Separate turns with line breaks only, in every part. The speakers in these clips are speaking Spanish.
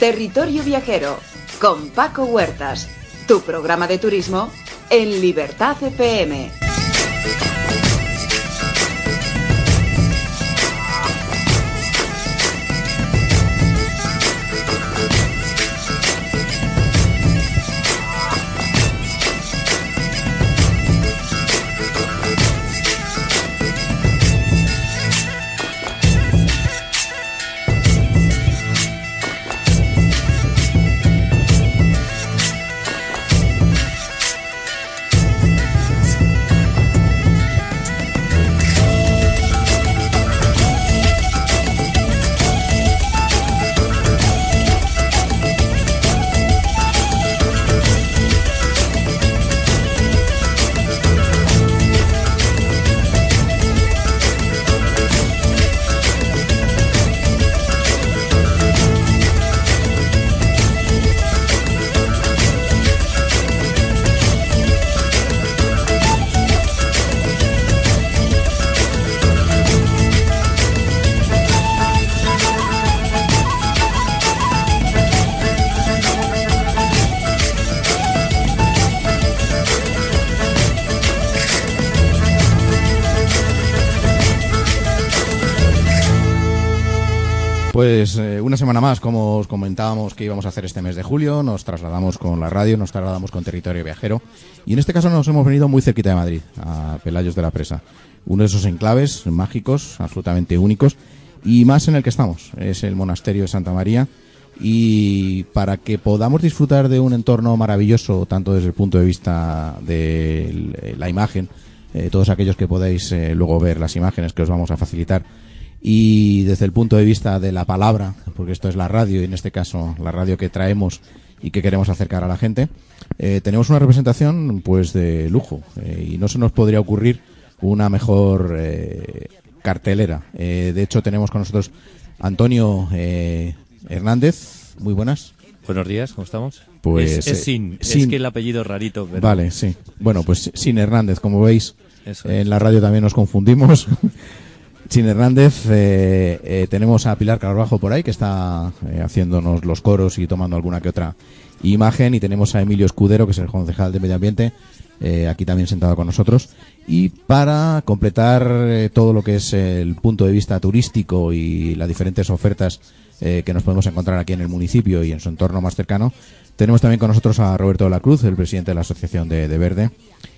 Territorio Viajero con Paco Huertas, tu programa de turismo en Libertad FM.
Semana más, como os comentábamos que íbamos a hacer este mes de julio, nos trasladamos con la radio, nos trasladamos con Territorio Viajero y en este caso nos hemos venido muy cerquita de Madrid, a Pelayos de la Presa. Uno de esos enclaves mágicos, absolutamente únicos y más en el que estamos, es el Monasterio de Santa María y para que podamos disfrutar de un entorno maravilloso, tanto desde el punto de vista de la imagen, eh, todos aquellos que podáis eh, luego ver las imágenes que os vamos a facilitar, y desde el punto de vista de la palabra, porque esto es la radio y en este caso la radio que traemos y que queremos acercar a la gente, eh, tenemos una representación pues de lujo eh, y no se nos podría ocurrir una mejor eh, cartelera. Eh, de hecho tenemos con nosotros Antonio eh, Hernández, muy buenas.
Buenos días, ¿cómo estamos?
Pues,
es, es sin,
Sin.
es que el apellido es rarito. pero-
Vale, sí. Bueno, pues Sin Hernández, como veis, en la radio también nos confundimos. Sin Hernández, eh, eh, tenemos a Pilar Carbajo por ahí, que está eh, haciéndonos los coros y tomando alguna que otra imagen. Y tenemos a Emilio Escudero, que es el concejal de Medio Ambiente, eh, aquí también sentado con nosotros. Y para completar todo lo que es el punto de vista turístico y las diferentes ofertas que nos podemos encontrar aquí en el municipio y en su entorno más cercano, tenemos también con nosotros a Roberto de la Cruz, el presidente de la Asociación de, de Verde,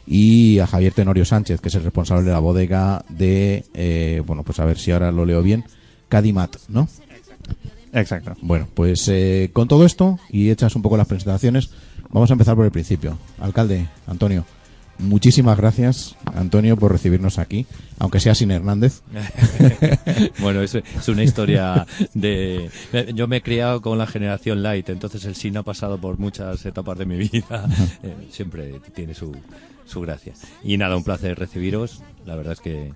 y a Javier Tenorio Sánchez, que es el responsable de la bodega de, eh, bueno, pues a ver si ahora lo leo bien, Cadimat, ¿no?
Exacto.
Bueno, pues eh, con todo esto y hechas un poco las presentaciones, vamos a empezar por el principio. Alcalde, Antonio, muchísimas gracias, Antonio, por recibirnos aquí, aunque sea sin Hernández.
bueno, es, es una historia de... Yo me he criado con la generación light, entonces el sin ha pasado por muchas etapas de mi vida. Eh, siempre tiene su, su gracia. Y nada, un placer recibiros. La verdad es que... eh,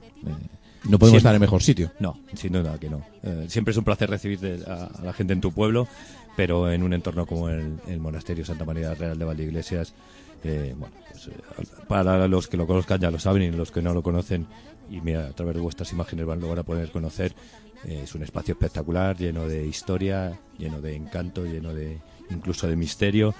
No podemos
siempre-
estar en mejor sitio.
No, sin duda que no. Eh, siempre es un placer recibir a la gente en tu pueblo, pero en un entorno como el, Monasterio Santa María Real de Valdeiglesias, eh, bueno, pues, eh, para los que lo conozcan ya lo saben y los que no lo conocen, y mira, a través de vuestras imágenes van, lo van a poder conocer, eh, es un espacio espectacular, lleno de historia, lleno de encanto, lleno de incluso de misterio.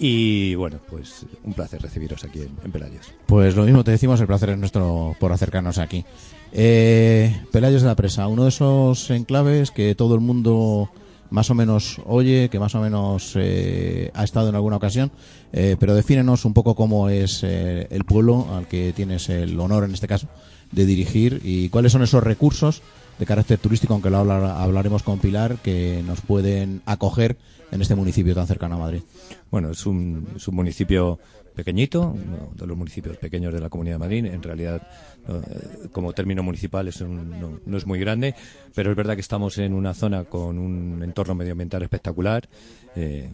Y bueno, pues un placer recibiros aquí en, en Pelayos.
Pues lo mismo te decimos, el placer es nuestro por acercarnos aquí. Eh, Pelayos de la Presa, uno de esos enclaves que todo el mundo más o menos oye, que más o menos eh, ha estado en alguna ocasión, eh, pero defínenos un poco cómo es eh, el pueblo al que tienes el honor, en este caso, de dirigir y cuáles son esos recursos de carácter turístico, aunque lo habla- hablaremos con Pilar, que nos pueden acoger en este municipio tan cercano a Madrid.
Bueno, es un, es un municipio pequeñito, uno de los municipios pequeños de la Comunidad de Madrid. En realidad, eh, como término municipal, es un- no, es muy grande, pero es verdad que estamos en una zona con un entorno medioambiental espectacular. eh,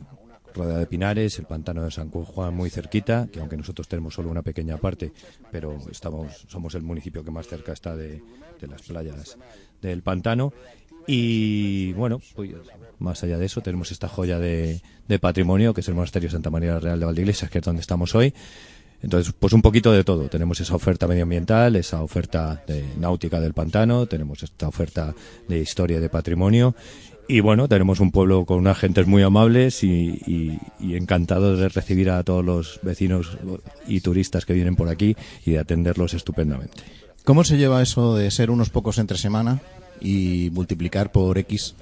rodeada de pinares, el pantano de San Juan muy cerquita, que aunque nosotros tenemos solo una pequeña parte, pero estamos somos el municipio que más cerca está de, de las playas del pantano. Y bueno, pues más allá de eso, tenemos esta joya de, patrimonio, que es el Monasterio Santa María Real de Valdeiglesias, que es donde estamos hoy. Entonces, pues un poquito de todo. Tenemos esa oferta medioambiental, esa oferta de náutica del pantano, tenemos esta oferta de historia y de patrimonio Y bueno, tenemos un pueblo con unas gentes muy amables y, y, y, encantados de recibir a todos los vecinos y turistas que vienen por aquí y de atenderlos estupendamente.
¿Cómo se lleva eso de ser unos pocos entre semana y multiplicar por X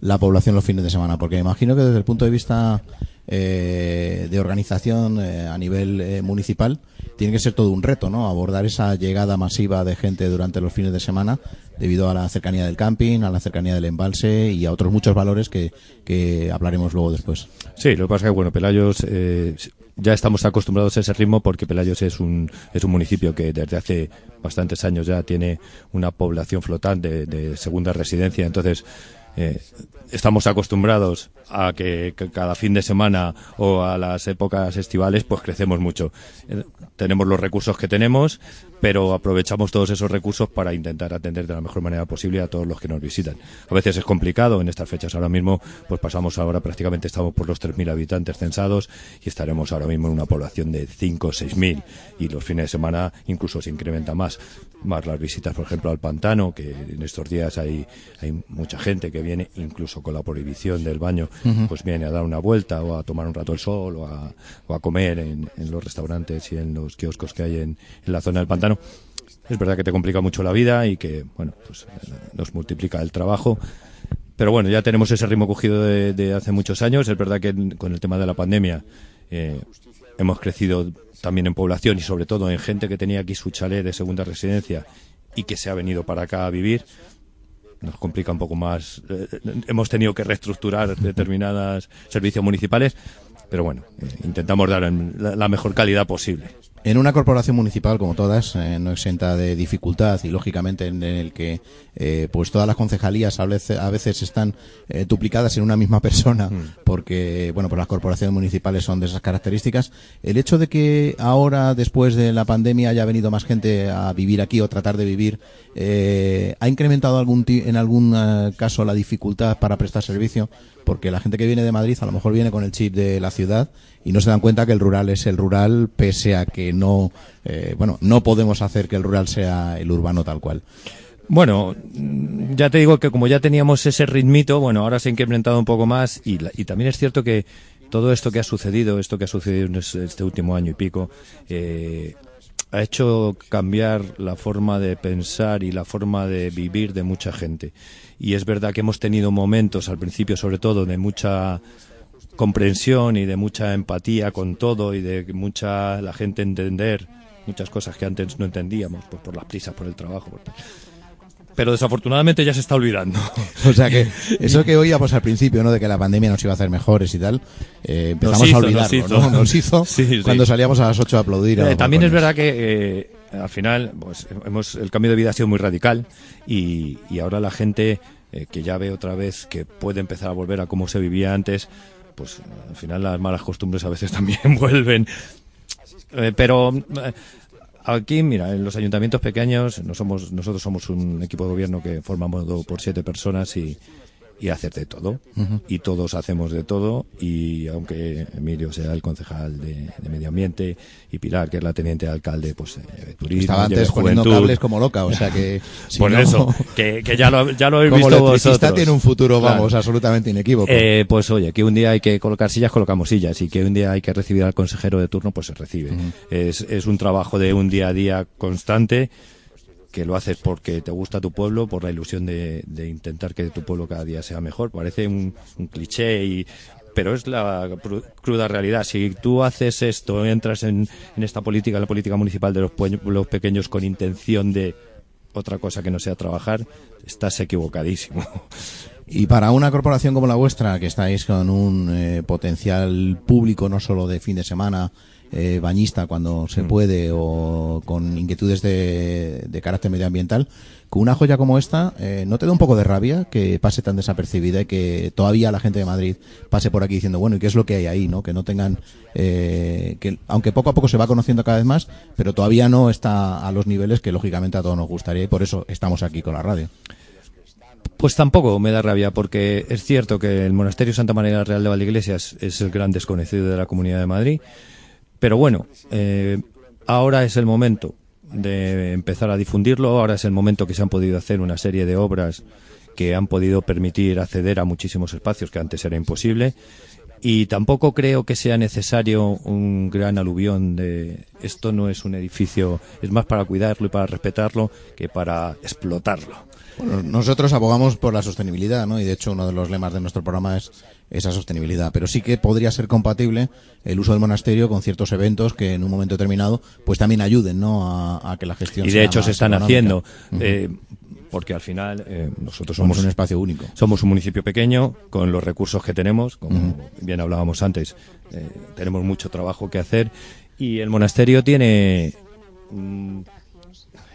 la población los fines de semana? Porque imagino que desde el punto de vista eh, de organización eh, a nivel eh, municipal tiene que ser todo un reto, ¿no? Abordar esa llegada masiva de gente durante los fines de semana debido a la cercanía del camping, a la cercanía del embalse y a otros muchos valores que, que hablaremos luego después.
Sí, lo que pasa es que, bueno, Pelayos eh, ya estamos acostumbrados a ese ritmo porque Pelayos es un, es un municipio que desde hace bastantes años ya tiene una población flotante de, de segunda residencia, entonces eh, estamos acostumbrados a que, cada fin de semana o a las épocas estivales pues crecemos mucho. Eh, tenemos los recursos que tenemos, pero aprovechamos todos esos recursos para intentar atender de la mejor manera posible a todos los que nos visitan. A veces es complicado en estas fechas. Ahora mismo, pues pasamos ahora prácticamente estamos por los 3.000 habitantes censados y estaremos ahora mismo en una población de 5 o 6.000 y los fines de semana incluso se incrementa más. Más las visitas, por ejemplo, al pantano, que en estos días hay, hay mucha gente que viene, incluso con la prohibición del baño, uh -huh. pues viene a dar una vuelta o a tomar un rato el sol o a, o a comer en, en, los restaurantes y en los kioscos que hay en, en la zona del pantano es verdad que te complica mucho la vida y que, bueno, pues nos multiplica el trabajo. Pero bueno, ya tenemos ese ritmo cogido de, de hace muchos años. Es verdad que con el tema de la pandemia eh, hemos crecido también en población y sobre todo en gente que tenía aquí su chalet de segunda residencia y que se ha venido para acá a vivir. Nos complica un poco más. Eh, hemos tenido que reestructurar determinados servicios municipales, pero bueno, eh, intentamos dar la mejor calidad posible
en una corporación municipal como todas eh, no exenta de dificultad y lógicamente en el que eh, pues todas las concejalías a veces, a veces están eh, duplicadas en una misma persona mm. porque bueno pues las corporaciones municipales son de esas características el hecho de que ahora después de la pandemia haya venido más gente a vivir aquí o tratar de vivir ha incrementado algún en algún caso la dificultad para prestar servicio porque la gente que viene de Madrid a lo mejor viene con el chip de la ciudad y no se dan cuenta que el rural es el rural pese a que no eh, bueno no podemos hacer que el rural sea el urbano tal cual.
Bueno, ya te digo que como ya teníamos ese ritmito, bueno, ahora se ha incrementado un poco más y, y también es cierto que todo esto que ha sucedido, esto que ha sucedido en este último año y pico, eh, ha hecho cambiar la forma de pensar y la forma de vivir de mucha gente. Y es verdad que hemos tenido momentos al principio, sobre todo, de mucha comprensión y de mucha empatía con todo y de mucha la gente entender muchas cosas que antes no entendíamos pues por las prisas, por el trabajo. Pero desafortunadamente ya se está olvidando.
o sea que eso que oíamos al principio, ¿no? De que la pandemia nos iba a hacer mejores y tal, eh, empezamos
hizo,
a olvidarlo,
nos hizo,
¿no? Nos hizo
sí,
cuando
sí.
salíamos a las 8 a aplaudir. A
eh, también es verdad que eh, al final, pues hemos, el cambio de vida ha sido muy radical y, y ahora la gente que ya ve otra vez que puede empezar a volver a cómo se vivía antes, pues al final las malas costumbres a veces también vuelven. Pero aquí, mira, en los ayuntamientos pequeños, no somos, nosotros somos un equipo de gobierno que formamos por siete personas y, y hacer de todo. Uh -huh. Y todos hacemos de todo. Y aunque Emilio sea el concejal de, de, Medio Ambiente y Pilar, que es la teniente de alcalde, pues eh, turismo.
Estaba antes poniendo cables como loca, o sea que.
Si Por no, eso, que, que, ya lo, ya lo habéis
como
visto vosotros.
tiene un futuro, vamos, claro. absolutamente inequívoco.
Eh, pues oye, que un día hay que colocar sillas, colocamos sillas. Y que un día hay que recibir al consejero de turno, pues se recibe. Uh -huh. es, es un trabajo de un día a día constante que lo haces porque te gusta tu pueblo, por la ilusión de, de intentar que tu pueblo cada día sea mejor. Parece un, cliché y pero es la cruda realidad. Si tú haces esto, entras en, esta política, la política municipal de los pueblos pequeños con intención de otra cosa que no sea trabajar, estás equivocadísimo.
Y para una corporación como la vuestra, que estáis con un eh, potencial público no solo de fin de semana, eh, bañista cuando se mm. puede o con inquietudes de, de, carácter medioambiental, con una joya como esta, eh, ¿no te da un poco de rabia que pase tan desapercibida y que todavía la gente de Madrid pase por aquí diciendo, bueno, ¿y qué es lo que hay ahí? ¿no? Que no tengan, eh, que aunque poco a poco se va conociendo cada vez más, pero todavía no está a los niveles que lógicamente a todos nos gustaría y por eso estamos aquí con la radio.
Pues tampoco me da rabia, porque es cierto que el Monasterio Santa María Real de Valdeiglesias es el gran desconocido de la Comunidad de Madrid, pero bueno, eh, ahora es el momento de empezar a difundirlo, ahora es el momento que se han podido hacer una serie de obras que han podido permitir acceder a muchísimos espacios que antes era imposible. Y tampoco creo que sea necesario un gran aluvión de esto no es un edificio, es más para cuidarlo y para respetarlo que para explotarlo.
Bueno, nosotros abogamos por la sostenibilidad, ¿no? Y de hecho uno de los lemas de nuestro programa es esa sostenibilidad. Pero sí que podría ser compatible el uso del monasterio con ciertos eventos que en un momento determinado pues también ayuden, ¿no? A, que la gestión
y de hecho se están haciendo. Eh, porque al final eh, nosotros somos,
un espacio único.
Somos un municipio pequeño con los recursos que tenemos, como bien hablábamos antes, eh, tenemos mucho trabajo que hacer y el monasterio tiene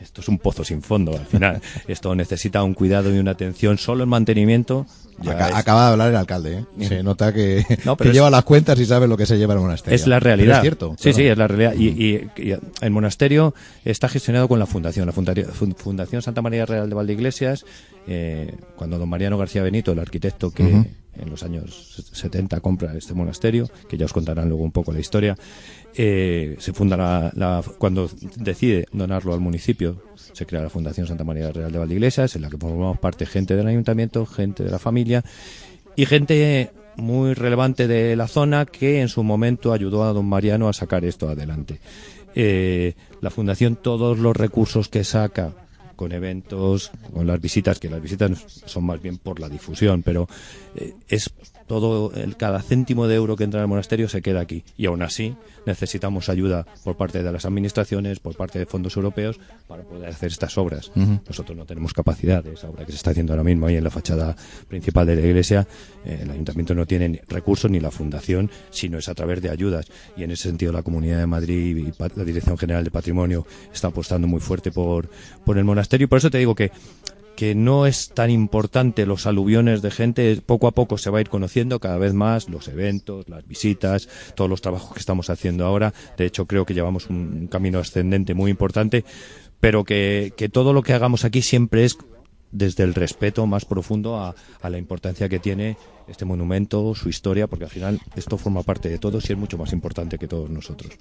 esto es un pozo sin fondo al final. esto necesita un cuidado y una atención solo en mantenimiento.
Acaba de hablar el alcalde, ¿eh? se nota que, lleva las cuentas y sabe lo que se lleva el monasterio.
Es la realidad.
es cierto.
Sí, sí, es la realidad. Y, el monasterio está gestionado con la fundación, la Fundación Santa María Real de Valdeiglesias. Eh, cuando don Mariano García Benito, el arquitecto que en los años 70 compra este monasterio, que ya os contarán luego un poco la historia, eh, se funda la, cuando decide donarlo al municipio, se crea la Fundación Santa María Real de Valdeiglesias, en la que formamos parte gente del ayuntamiento, gente de la familia y gente muy relevante de la zona que en su momento ayudó a don Mariano a sacar esto adelante. Eh, la fundación, todos los recursos que saca con eventos, con las visitas, que las visitas son más bien por la difusión, pero eh, es todo el cada céntimo de euro que entra en el monasterio se queda aquí. Y aún así necesitamos ayuda por parte de las administraciones por parte de fondos europeos para poder hacer estas obras. Nosotros no tenemos capacidad de esa obra que se está haciendo ahora mismo ahí en la fachada principal de la iglesia. Eh, el ayuntamiento no tiene recursos ni la fundación sino es a través de ayudas. Y en ese sentido la comunidad de Madrid y la dirección general de patrimonio está apostando muy fuerte por por el monasterio. Y por eso te digo que que no es tan importante los aluviones de gente, poco a poco se va a ir conociendo cada vez más los eventos, las visitas, todos los trabajos que estamos haciendo ahora. De hecho, creo que llevamos un camino ascendente muy importante, pero que, todo lo que hagamos aquí siempre es desde el respeto más profundo a, la importancia que tiene este monumento, su historia, porque al final esto forma parte de todos y es mucho más importante que todos nosotros.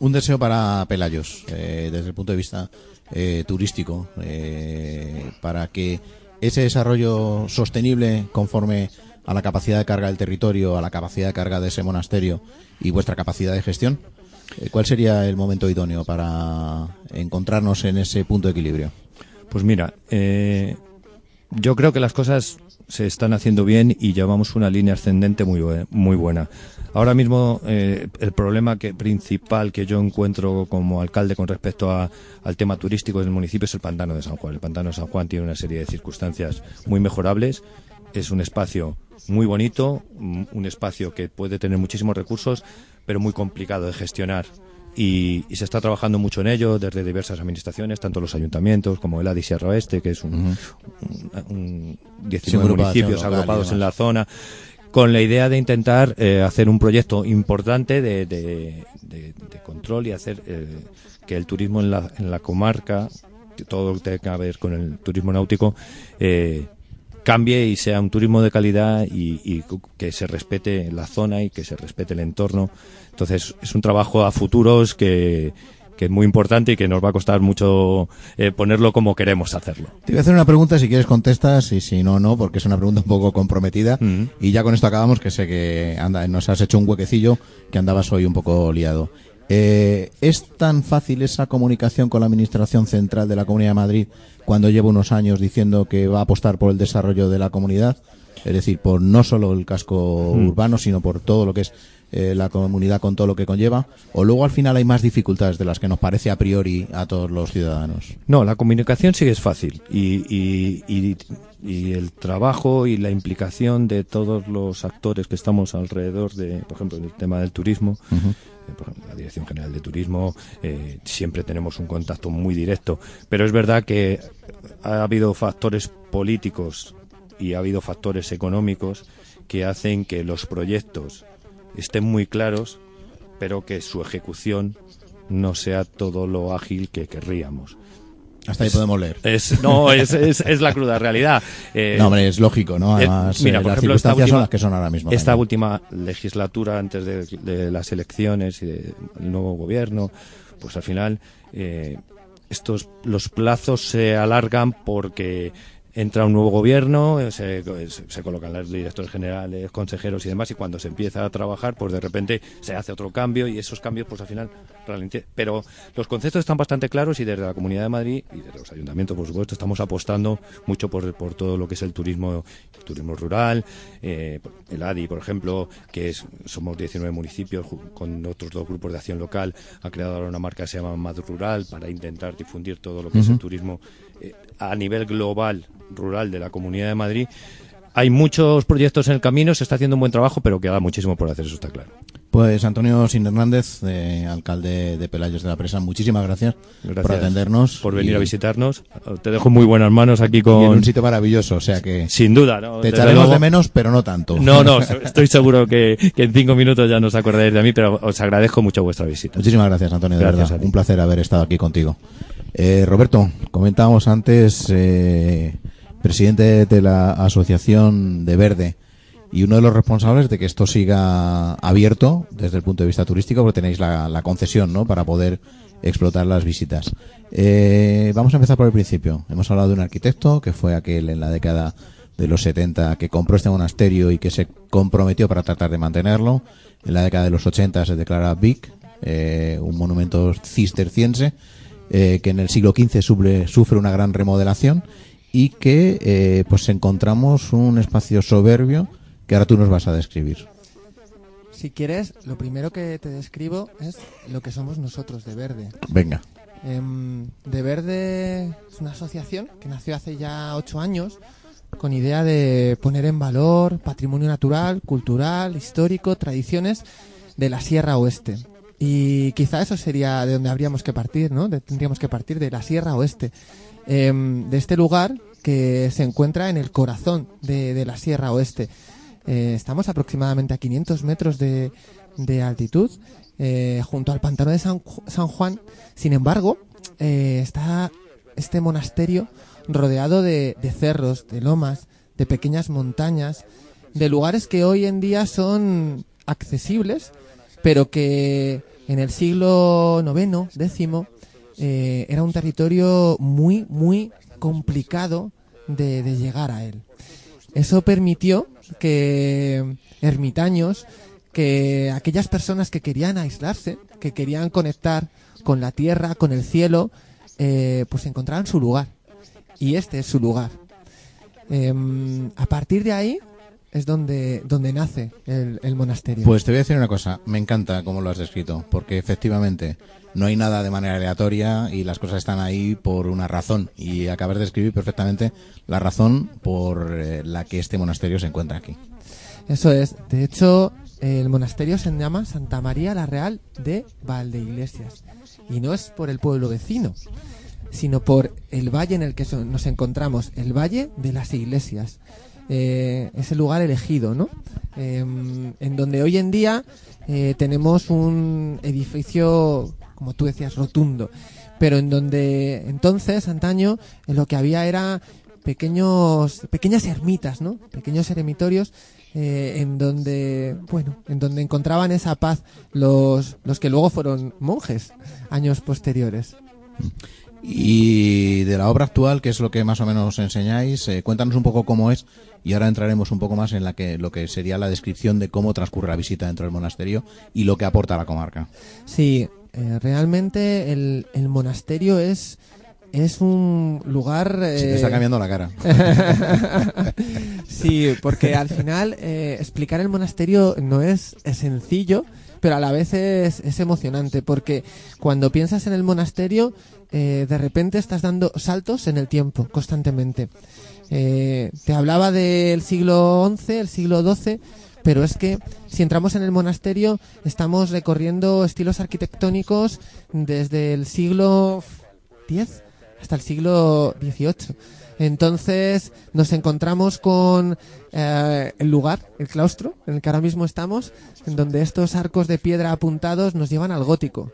Un deseo para Pelayos, eh, desde el punto de vista eh, turístico eh, para que ese desarrollo sostenible conforme a la capacidad de carga del territorio, a la capacidad de carga de ese monasterio y vuestra capacidad de gestión? Eh, ¿Cuál sería el momento idóneo para encontrarnos en ese punto de equilibrio?
Pues mira, yo creo que las cosas se están haciendo bien y llevamos una línea ascendente muy, muy buena. Ahora mismo eh, el problema que, principal que yo encuentro como alcalde con respecto al tema turístico del municipio es el pantano de San Juan. El pantano de San Juan tiene una serie de circunstancias muy mejorables. Es un espacio muy bonito, un espacio que puede tener muchísimos recursos, pero muy complicado de gestionar. Y, se está trabajando mucho en ello desde diversas administraciones, tanto los ayuntamientos como el ADI Sierra Oeste, que es un, 19 municipios agrupados en la zona con la idea de intentar eh, hacer un proyecto importante de, de, control y hacer eh, que el turismo en la, en la comarca, todo lo que tenga que ver con el turismo náutico, eh, cambie y sea un turismo de calidad y, y, que se respete la zona y que se respete el entorno. Entonces es un trabajo a futuros que, que es muy importante y que nos va a costar mucho eh, ponerlo como queremos hacerlo.
Te voy a hacer una pregunta, si quieres contestas y si no, no, porque es una pregunta un poco comprometida. Y ya con esto acabamos, que sé que anda, nos has hecho un huequecillo, que andabas hoy un poco liado. Eh, ¿Es tan fácil esa comunicación con la Administración Central de la Comunidad de Madrid cuando lleva unos años diciendo que va a apostar por el desarrollo de la comunidad? Es decir, por no solo el casco urbano, sino por todo lo que es eh, la comunidad con todo lo que conlleva, o luego al final hay más dificultades de las que nos parece a priori a todos los ciudadanos?
No, la comunicación sí es fácil y, y, y, el trabajo y la implicación de todos los actores que estamos alrededor de, por ejemplo, el tema del turismo. Eh, por ejemplo, la Dirección General de Turismo, eh, siempre tenemos un contacto muy directo. Pero es verdad que ha habido factores políticos y ha habido factores económicos que hacen que los proyectos estén muy claros, pero que su ejecución no sea todo lo ágil que querríamos.
Hasta ahí podemos leer.
Es, no, es, es, la cruda realidad.
Eh, no, hombre, es lógico, ¿no? Eh, Además, mira, eh, por las ejemplo, circunstancias última, son las que son ahora mismo.
Esta última legislatura, antes de, las elecciones y del nuevo gobierno, pues al final estos los plazos se alargan porque entra un nuevo gobierno, eh, se, se, colocan los directores generales, consejeros y demás, y cuando se empieza a trabajar, pues de repente se hace otro cambio y esos cambios, pues al final, pero los conceptos están bastante claros y desde la Comunidad de Madrid y desde los ayuntamientos, por supuesto, estamos apostando mucho por, por todo lo que es el turismo, el turismo rural, eh, el ADI, por ejemplo, que es, somos 19 municipios con otros dos grupos de acción local, ha creado ahora una marca que se llama Mad Rural para intentar difundir todo lo que es el turismo a nivel global rural de la Comunidad de Madrid. Hay muchos proyectos en el camino, se está haciendo un buen trabajo, pero queda muchísimo por hacer, eso está claro.
Pues Antonio Sin Hernández, alcalde de Pelayos de la Presa, muchísimas gracias, por atendernos.
Por venir a visitarnos. Te dejo muy buenas manos aquí con...
en un sitio maravilloso, o sea que...
Sin duda, ¿no?
Te echaremos de menos, pero no tanto.
No, no, estoy seguro que, en cinco minutos ya nos acordaréis de mí, pero os agradezco mucho vuestra visita.
Muchísimas gracias, Antonio, de verdad. Un placer haber estado aquí contigo. Eh, Roberto, comentábamos antes, eh, presidente de la Asociación de Verde y uno de los responsables de que esto siga abierto desde el punto de vista turístico, porque tenéis la, concesión ¿no? para poder explotar las visitas. Eh, vamos a empezar por el principio. Hemos hablado de un arquitecto que fue aquel en la década de los 70 que compró este monasterio y que se comprometió para tratar de mantenerlo. En la década de los 80 se declara Vic, un monumento cisterciense eh, que en el siglo XV sufre, una gran remodelación y que eh, pues encontramos un espacio soberbio que ahora tú nos vas a describir.
Si quieres, lo primero que te describo es lo que somos nosotros de Verde.
Venga.
Em, de Verde es una asociación que nació hace ya ocho años con idea de poner en valor patrimonio natural, cultural, histórico, tradiciones de la Sierra Oeste. Y quizá eso sería de donde habríamos que partir, ¿no? tendríamos que partir de la Sierra Oeste, em, de este lugar que se encuentra en el corazón de, la Sierra Oeste. Eh, estamos aproximadamente a 500 metros de, altitud, eh, junto al pantano de San, Juan. Sin embargo, eh, está este monasterio rodeado de cerros, de lomas, de pequeñas montañas, de lugares que hoy en día son accesibles, pero que en el siglo IX, X, eh, era un territorio muy, muy complicado de, llegar a él. Eso permitió que ermitaños, que aquellas personas que querían aislarse, que querían conectar con la tierra, con el cielo, eh, pues encontraran su lugar. Y este es su lugar. Em, a partir de ahí, es donde, donde nace el, monasterio.
Pues te voy a decir una cosa, me encanta cómo lo has descrito, porque efectivamente no hay nada de manera aleatoria y las cosas están ahí por una razón. Y acabas de describir perfectamente la razón por eh, la que este monasterio se encuentra aquí.
Eso es. De hecho, el monasterio se llama Santa María la Real de Valdeiglesias. Y no es por el pueblo vecino, sino por el valle en el que nos encontramos, el Valle de las Iglesias eh, ese lugar elegido, ¿no? Em, en donde hoy en día eh, tenemos un edificio, como tú decías, rotundo, pero en donde entonces, antaño, lo que había era pequeños, pequeñas ermitas, ¿no? Pequeños eremitorios eh, en donde, bueno, en donde encontraban esa paz los, los que luego fueron monjes años posteriores.
Y de la obra actual, que es lo que más o menos enseñáis, eh, cuéntanos un poco cómo es y ahora entraremos un poco más en la que, lo que sería la descripción de cómo transcurre la visita dentro del monasterio y lo que aporta a la comarca.
Sí, eh, realmente el, monasterio es, es un lugar...
Se te está eh, cambiando la cara.
sí, porque al final explicar el monasterio no es sencillo pero a la vez es, es emocionante porque cuando piensas en el monasterio, eh, de repente estás dando saltos en el tiempo constantemente. Eh, te hablaba del siglo XI, el siglo XII, pero es que si entramos en el monasterio estamos recorriendo estilos arquitectónicos desde el siglo X hasta el siglo XVIII. Entonces nos encontramos con eh, el lugar, el claustro, en el que ahora mismo estamos, en donde estos arcos de piedra apuntados nos llevan al gótico.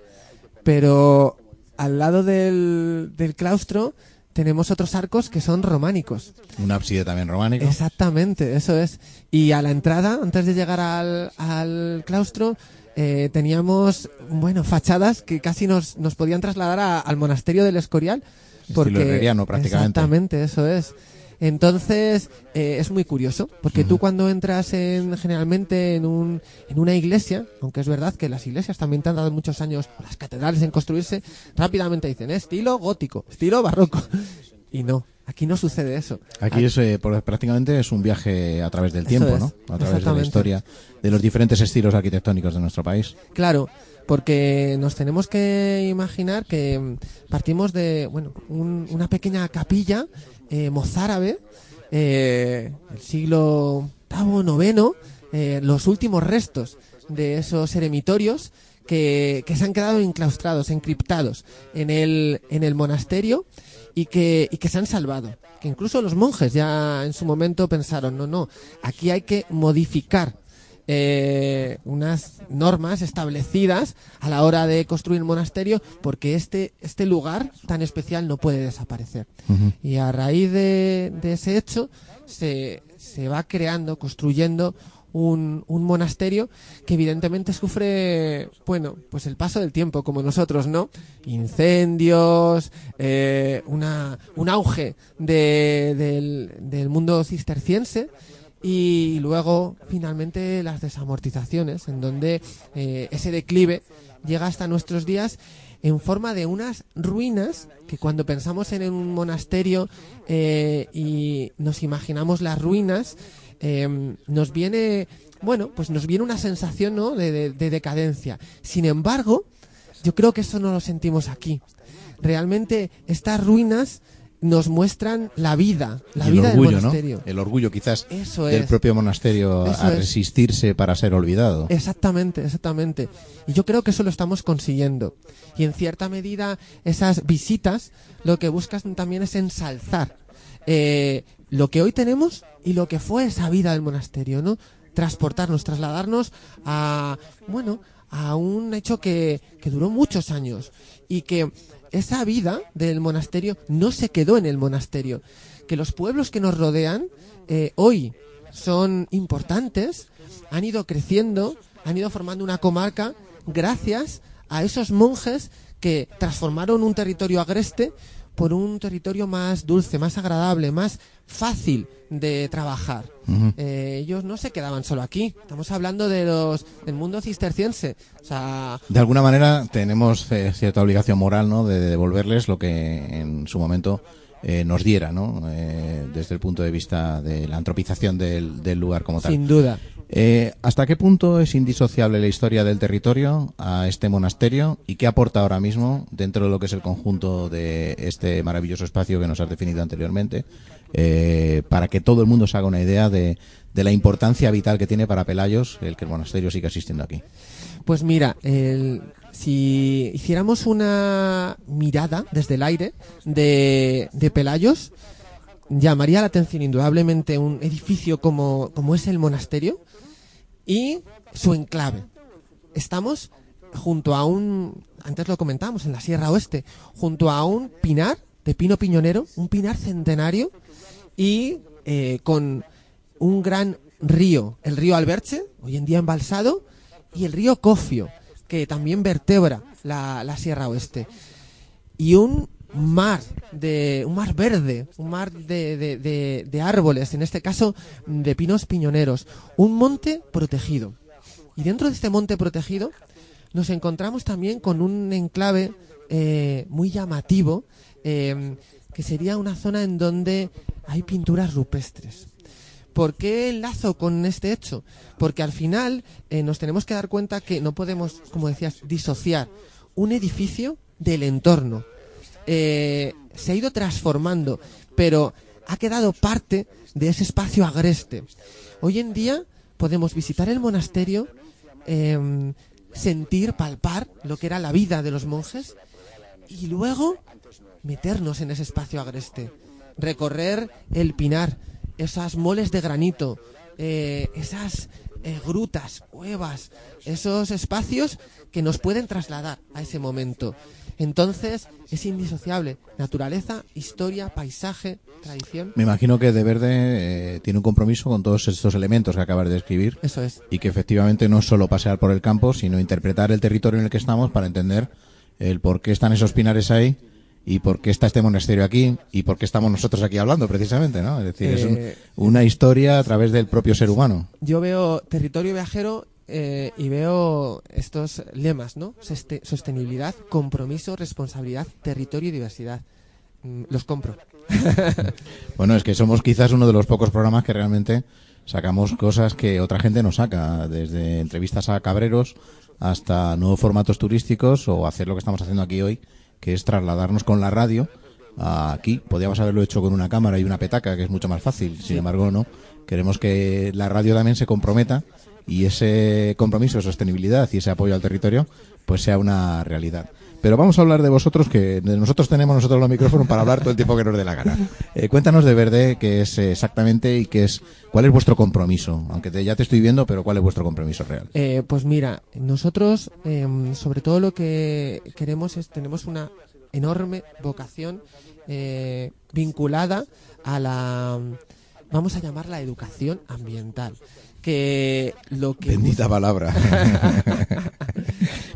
Pero al lado del, claustro tenemos otros arcos que son románicos.
Un ábside también románico.
Exactamente, eso es. Y a la entrada, antes de llegar al, claustro, eh, teníamos, bueno, fachadas que casi nos, nos podían trasladar al monasterio del Escorial,
porque, prácticamente.
Exactamente, eso es. Entonces, eh, es muy curioso, porque tú cuando entras en, generalmente en, un, en una iglesia, aunque es verdad que las iglesias también te han dado muchos años, las catedrales en construirse, rápidamente dicen, "Eh, estilo gótico, estilo barroco. Y no, aquí no sucede eso.
Aquí es eh, prácticamente es un viaje a través del tiempo,
es,
¿no? A través de la historia de los diferentes estilos arquitectónicos de nuestro país.
Claro, porque nos tenemos que imaginar que partimos de, bueno, un- una pequeña capilla eh, mozárabe, eh, del siglo VIII, IX, eh, los últimos restos de esos eremitorios que, que se han quedado enclaustrados, encriptados en el, en el monasterio y que, y que se han salvado. Que incluso los monjes ya en su momento pensaron, no, no, aquí hay que modificar eh, unas normas establecidas a la hora de construir monasterio porque este, este lugar tan especial no puede desaparecer. Y a raíz de, de ese hecho se, se va creando, construyendo un, un monasterio que evidentemente sufre, bueno, pues el paso del tiempo, como nosotros, ¿no? Incendios, eh, una, un auge de- del, del mundo cisterciense y luego finalmente las desamortizaciones, en donde eh, ese declive llega hasta nuestros días en forma de unas ruinas que cuando pensamos en un monasterio eh, y nos imaginamos las ruinas, eh, nos viene, bueno, pues nos viene una sensación ¿no? de decadencia. Sin embargo, yo creo que eso no lo sentimos aquí. Realmente estas ruinas nos muestran la vida, la
el
vida
orgullo,
del
¿no?
monasterio.
El orgullo quizás
Eso
del
es.
propio monasterio
Eso
a
es.
resistirse para ser olvidado.
Exactamente, exactamente. Y yo creo que eso lo estamos consiguiendo. Y en cierta medida esas visitas lo que buscan también es ensalzar eh, lo que hoy tenemos y lo que fue esa vida del monasterio, ¿no? Transportarnos, trasladarnos a, bueno, a un hecho que, que duró muchos años y que esa vida del monasterio no se quedó en el monasterio, que los pueblos que nos rodean eh, hoy son importantes, han ido creciendo, han ido formando una comarca gracias a esos monjes que transformaron un territorio agreste por un territorio más dulce, más agradable, más fácil de trabajar. Eh, ellos no se quedaban solo aquí. Estamos hablando de los del mundo cisterciense. O sea,
De alguna manera tenemos eh, cierta obligación moral, ¿no? De devolverles lo que en su momento eh, nos diera, ¿no? Eh, desde el punto de vista de la antropización del, del lugar como tal.
sin duda.
Eh, ¿Hasta qué punto es indisociable la historia del territorio a este monasterio y qué aporta ahora mismo dentro de lo que es el conjunto de este maravilloso espacio que nos has definido anteriormente eh, para que todo el mundo se haga una idea de, la importancia vital que tiene para Pelayos el que el monasterio siga existiendo aquí?
Pues mira, si hiciéramos una mirada desde el aire de, Pelayos, llamaría la atención indudablemente un edificio como es el monasterio y su enclave. Estamos junto a un, antes lo comentábamos, en la Sierra Oeste, junto a un pinar de pino piñonero, un pinar centenario y eh, con un gran río, el río Alberche, hoy en día embalsado, y el río Cofio, que también vertebra la, la Sierra Oeste. Y un mar de un mar verde, un mar de, de- de- árboles, en este caso de pinos piñoneros, un monte protegido. Y dentro de este monte protegido nos encontramos también con un enclave eh, muy llamativo, eh, que sería una zona en donde hay pinturas rupestres. ¿Por qué enlazo con este hecho? Porque al final eh, nos tenemos que dar cuenta que no podemos, como decías, disociar un edificio del entorno. Eh, se ha ido transformando, pero ha quedado parte de ese espacio agreste. Hoy en día podemos visitar el monasterio, em, sentir, palpar lo que era la vida de los monjes y luego meternos en ese espacio agreste, recorrer el pinar, esas moles de granito, eh, esas eh, grutas, cuevas, esos espacios que nos pueden trasladar a ese momento. Entonces es indisociable. Naturaleza, historia, paisaje, tradición.
Me imagino que De Verde eh, tiene un compromiso con todos estos elementos que acabas de describir
Eso es.
y que efectivamente no es solo pasear por el campo, sino interpretar el territorio en el que estamos para entender el por qué están esos pinares ahí y por qué está este monasterio aquí y por qué estamos nosotros aquí hablando precisamente, ¿no? Es decir, es un-
Eh,
una historia a través del propio ser humano.
Yo veo territorio viajero eh, y veo estos lemas, ¿no? Soste- sostenibilidad, compromiso, responsabilidad, territorio y diversidad. Mm, Los compro.
Bueno, es que somos quizás uno de los pocos programas que realmente sacamos cosas que otra gente no saca, desde entrevistas a cabreros hasta nuevos formatos turísticos o hacer lo que estamos haciendo aquí hoy, que es trasladarnos con la radio a aquí. Podríamos haberlo hecho con una cámara y una petaca, que es mucho más fácil. Sin embargo, no. Queremos que la radio también se comprometa y ese compromiso de sostenibilidad y ese apoyo al territorio pues sea una realidad. Pero vamos a hablar de vosotros, que nosotros tenemos nosotros los micrófonos para hablar todo el tiempo que nos dé la gana. Eh, cuéntanos de Verde qué es eh, exactamente y qué es, cuál es vuestro compromiso. Aunque te- ya te estoy viendo, pero cuál es vuestro compromiso real.
Eh, pues mira, nosotros em, sobre todo lo que queremos es, tenemos una enorme vocación eh, vinculada a la, vamos a llamarla educación ambiental. Que lo que
Bendita palabra.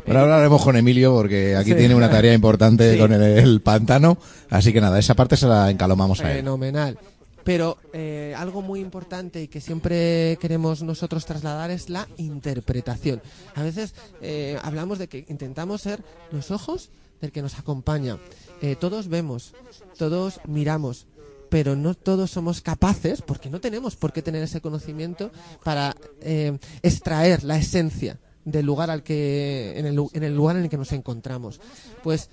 Ahora hablaremos con Emilio porque aquí
Sí.
tiene una tarea importante
Sí.
con el, el pantano. Así que nada, esa parte se la encalomamos a él.
Fenomenal. Pero eh, algo muy importante y que siempre queremos nosotros trasladar es la interpretación. A veces eh, hablamos de que intentamos ser los ojos del que nos acompaña. Eh, todos vemos, todos miramos, pero no todos somos capaces, porque no tenemos por qué tener ese conocimiento para extraer la esencia del lugar al que en el, lugar en el que nos encontramos. Pues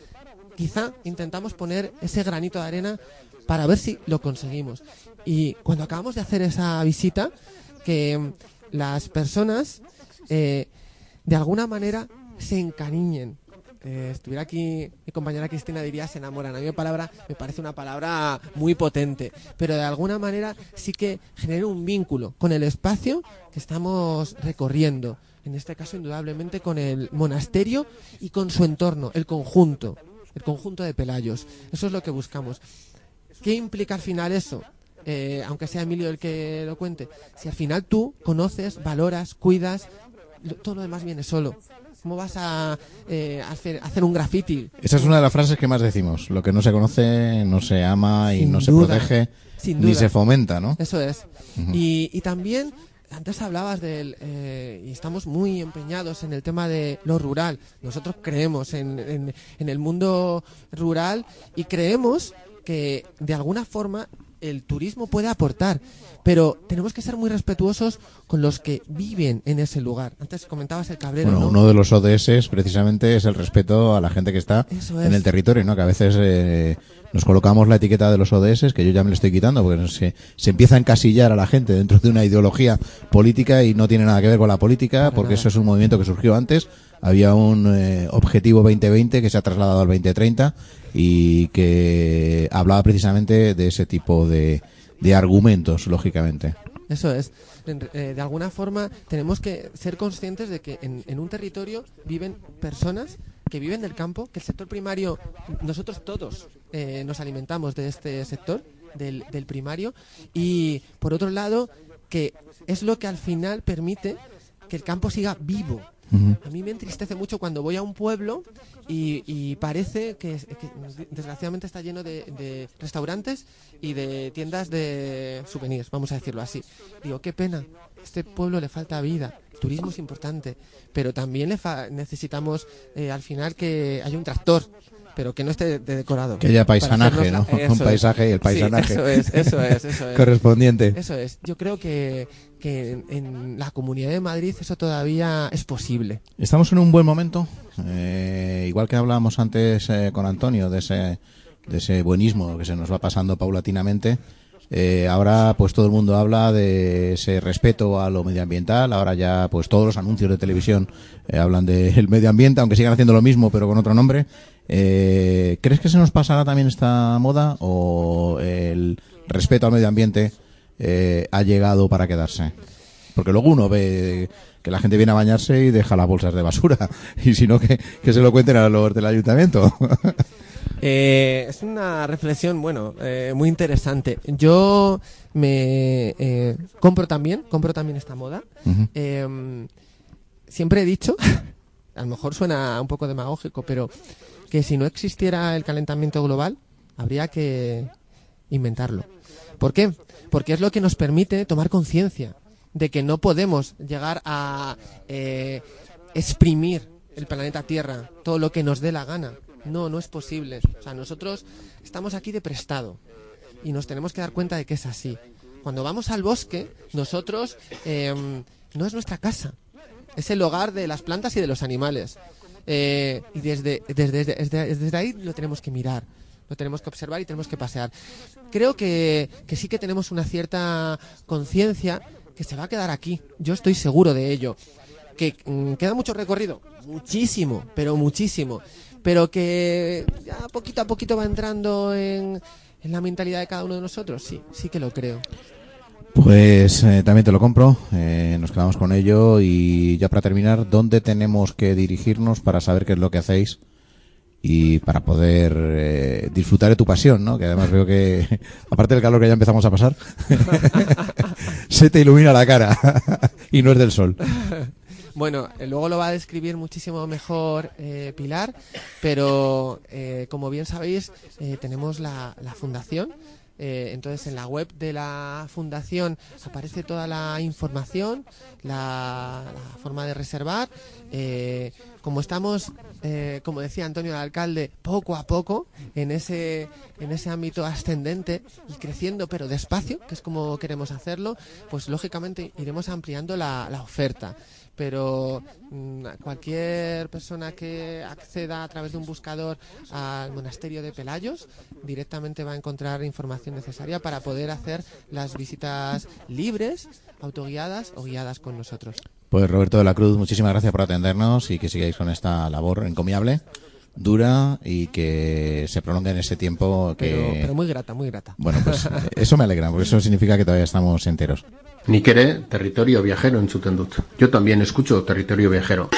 quizá intentamos poner ese granito de arena para ver si lo conseguimos. Y cuando acabamos de hacer esa visita, que mm, las personas eh, de alguna manera se encariñen. Eh, estuviera aquí mi compañera Cristina diría se enamoran. A mí me, palabra, me parece una palabra muy potente, pero de alguna manera sí que genera un vínculo con el espacio que estamos recorriendo. En este caso, indudablemente, con el monasterio y con su entorno, el conjunto, el conjunto de Pelayos. Eso es lo que buscamos. ¿Qué implica al final eso? Eh, aunque sea Emilio el que lo cuente. Si al final tú conoces, valoras, cuidas, todo lo demás viene solo. ¿Cómo vas a eh, hacer, hacer un graffiti?
Esa es una de las frases que más decimos. Lo que no se conoce, no se ama y
Sin
no se
duda,
protege
sin
ni se fomenta, ¿no?
Eso es.
Ujú.
y, y también, antes hablabas del. eh, y estamos muy empeñados en el tema de lo rural. Nosotros creemos en, en- en el mundo rural y creemos que de alguna forma el turismo puede aportar. Pero tenemos que ser muy respetuosos con los que viven en ese lugar. Antes comentabas el cabrero,
Bueno,
¿no?
uno de los ODS precisamente es el respeto a la gente que está en el territorio, ¿no? Que a veces eh, nos colocamos la etiqueta de los ODS, que yo ya me lo estoy quitando, porque se, se empieza a encasillar a la gente dentro de una ideología política y no tiene nada que ver con la política,
Para
porque
nada.
eso es un movimiento que surgió antes. Había un eh, objetivo 2020 que se ha trasladado al 2030 y que hablaba precisamente de ese tipo de, de argumentos, lógicamente.
Eso es. Eh, de alguna forma tenemos que ser conscientes de que en, en un territorio viven personas que viven del campo, que el sector primario, nosotros todos eh, nos alimentamos de este sector, del, del primario, y por otro lado, que es lo que al final permite que el campo siga vivo. A mí me entristece mucho cuando voy a un pueblo y, y parece que, es- que desgraciadamente está lleno de, de restaurantes y de tiendas de souvenirs, vamos a decirlo así. Digo, qué pena, este pueblo le falta vida, el turismo es importante, pero también le fa- necesitamos eh, al final que haya un tractor, pero que no esté de decorado.
Que haya
Para
paisanaje, ¿no?
la-
Un paisaje y el
Sí,
paisanaje.
eso es, eso es, eso es.
Correspondiente.
Eso es. Yo creo que, que en, la Comunidad de Madrid eso todavía es posible.
Estamos en un buen momento, eh, igual que hablábamos antes eh, con Antonio de ese, de ese buenismo que se nos va pasando paulatinamente. eh, ahora pues todo el mundo habla de ese respeto a lo medioambiental, ahora ya pues todos los anuncios de televisión eh, hablan del medio ambiente, aunque sigan haciendo lo mismo pero con otro nombre. Eh, ¿Crees que se nos pasará también esta moda o el respeto al medio ambiente eh, ha llegado para quedarse? Porque luego uno ve que la gente viene a bañarse y deja las bolsas de basura. Y si no, que, que se lo cuenten a los del ayuntamiento.
Eh, es una reflexión, bueno, eh, muy interesante. Yo me eh, compro también, compro también esta moda. Eh, siempre he dicho, a lo mejor suena un poco demagógico, pero que si no existiera el calentamiento global, habría que inventarlo. ¿Por qué? Porque es lo que nos permite tomar conciencia de que no podemos llegar a eh, exprimir el planeta Tierra todo lo que nos dé la gana. No, no es posible. O sea, nosotros estamos aquí de prestado y nos tenemos que dar cuenta de que es así. Cuando vamos al bosque, nosotros eh, no es nuestra casa, es el hogar de las plantas y de los animales. Eh, y desde, desde, desde, desde ahí lo tenemos que mirar lo tenemos que observar y tenemos que pasear. Creo que, que sí que tenemos una cierta conciencia que se va a quedar aquí. Yo estoy seguro de ello. Que mm, queda mucho recorrido, muchísimo, pero muchísimo. Pero que ya poquito a poquito va entrando en, en la mentalidad de cada uno de nosotros, sí, sí que lo creo.
Pues eh, también te lo compro, eh, nos quedamos con ello y ya para terminar, ¿dónde tenemos que dirigirnos para saber qué es lo que hacéis y para poder eh, disfrutar de tu pasión, ¿no? Que además veo que, aparte del calor que ya empezamos a pasar, se te ilumina la cara y no es del sol.
Bueno, eh, luego lo va a describir muchísimo mejor eh, Pilar, pero eh, como bien sabéis, eh, tenemos la, la fundación. Eh, entonces en la web de la fundación aparece toda la información, la, forma de reservar. Eh, como estamos, eh, como decía Antonio el alcalde, poco a poco en ese, en ese ámbito ascendente y creciendo pero despacio, que es como queremos hacerlo, pues lógicamente iremos ampliando la, la oferta pero mm, cualquier persona que acceda a través de un buscador al monasterio de Pelayos directamente va a encontrar información necesaria para poder hacer las visitas libres, autoguiadas o guiadas con nosotros.
Pues Roberto de la Cruz, muchísimas gracias por atendernos y que sigáis con esta labor encomiable, dura y que se prolongue en ese tiempo que...
Pero, pero muy grata, muy grata.
Bueno, pues eh, eso me alegra, porque eso significa que todavía estamos enteros.
Nik ere territorio viajero entzuten dut. Yo también escucho territorio viajero.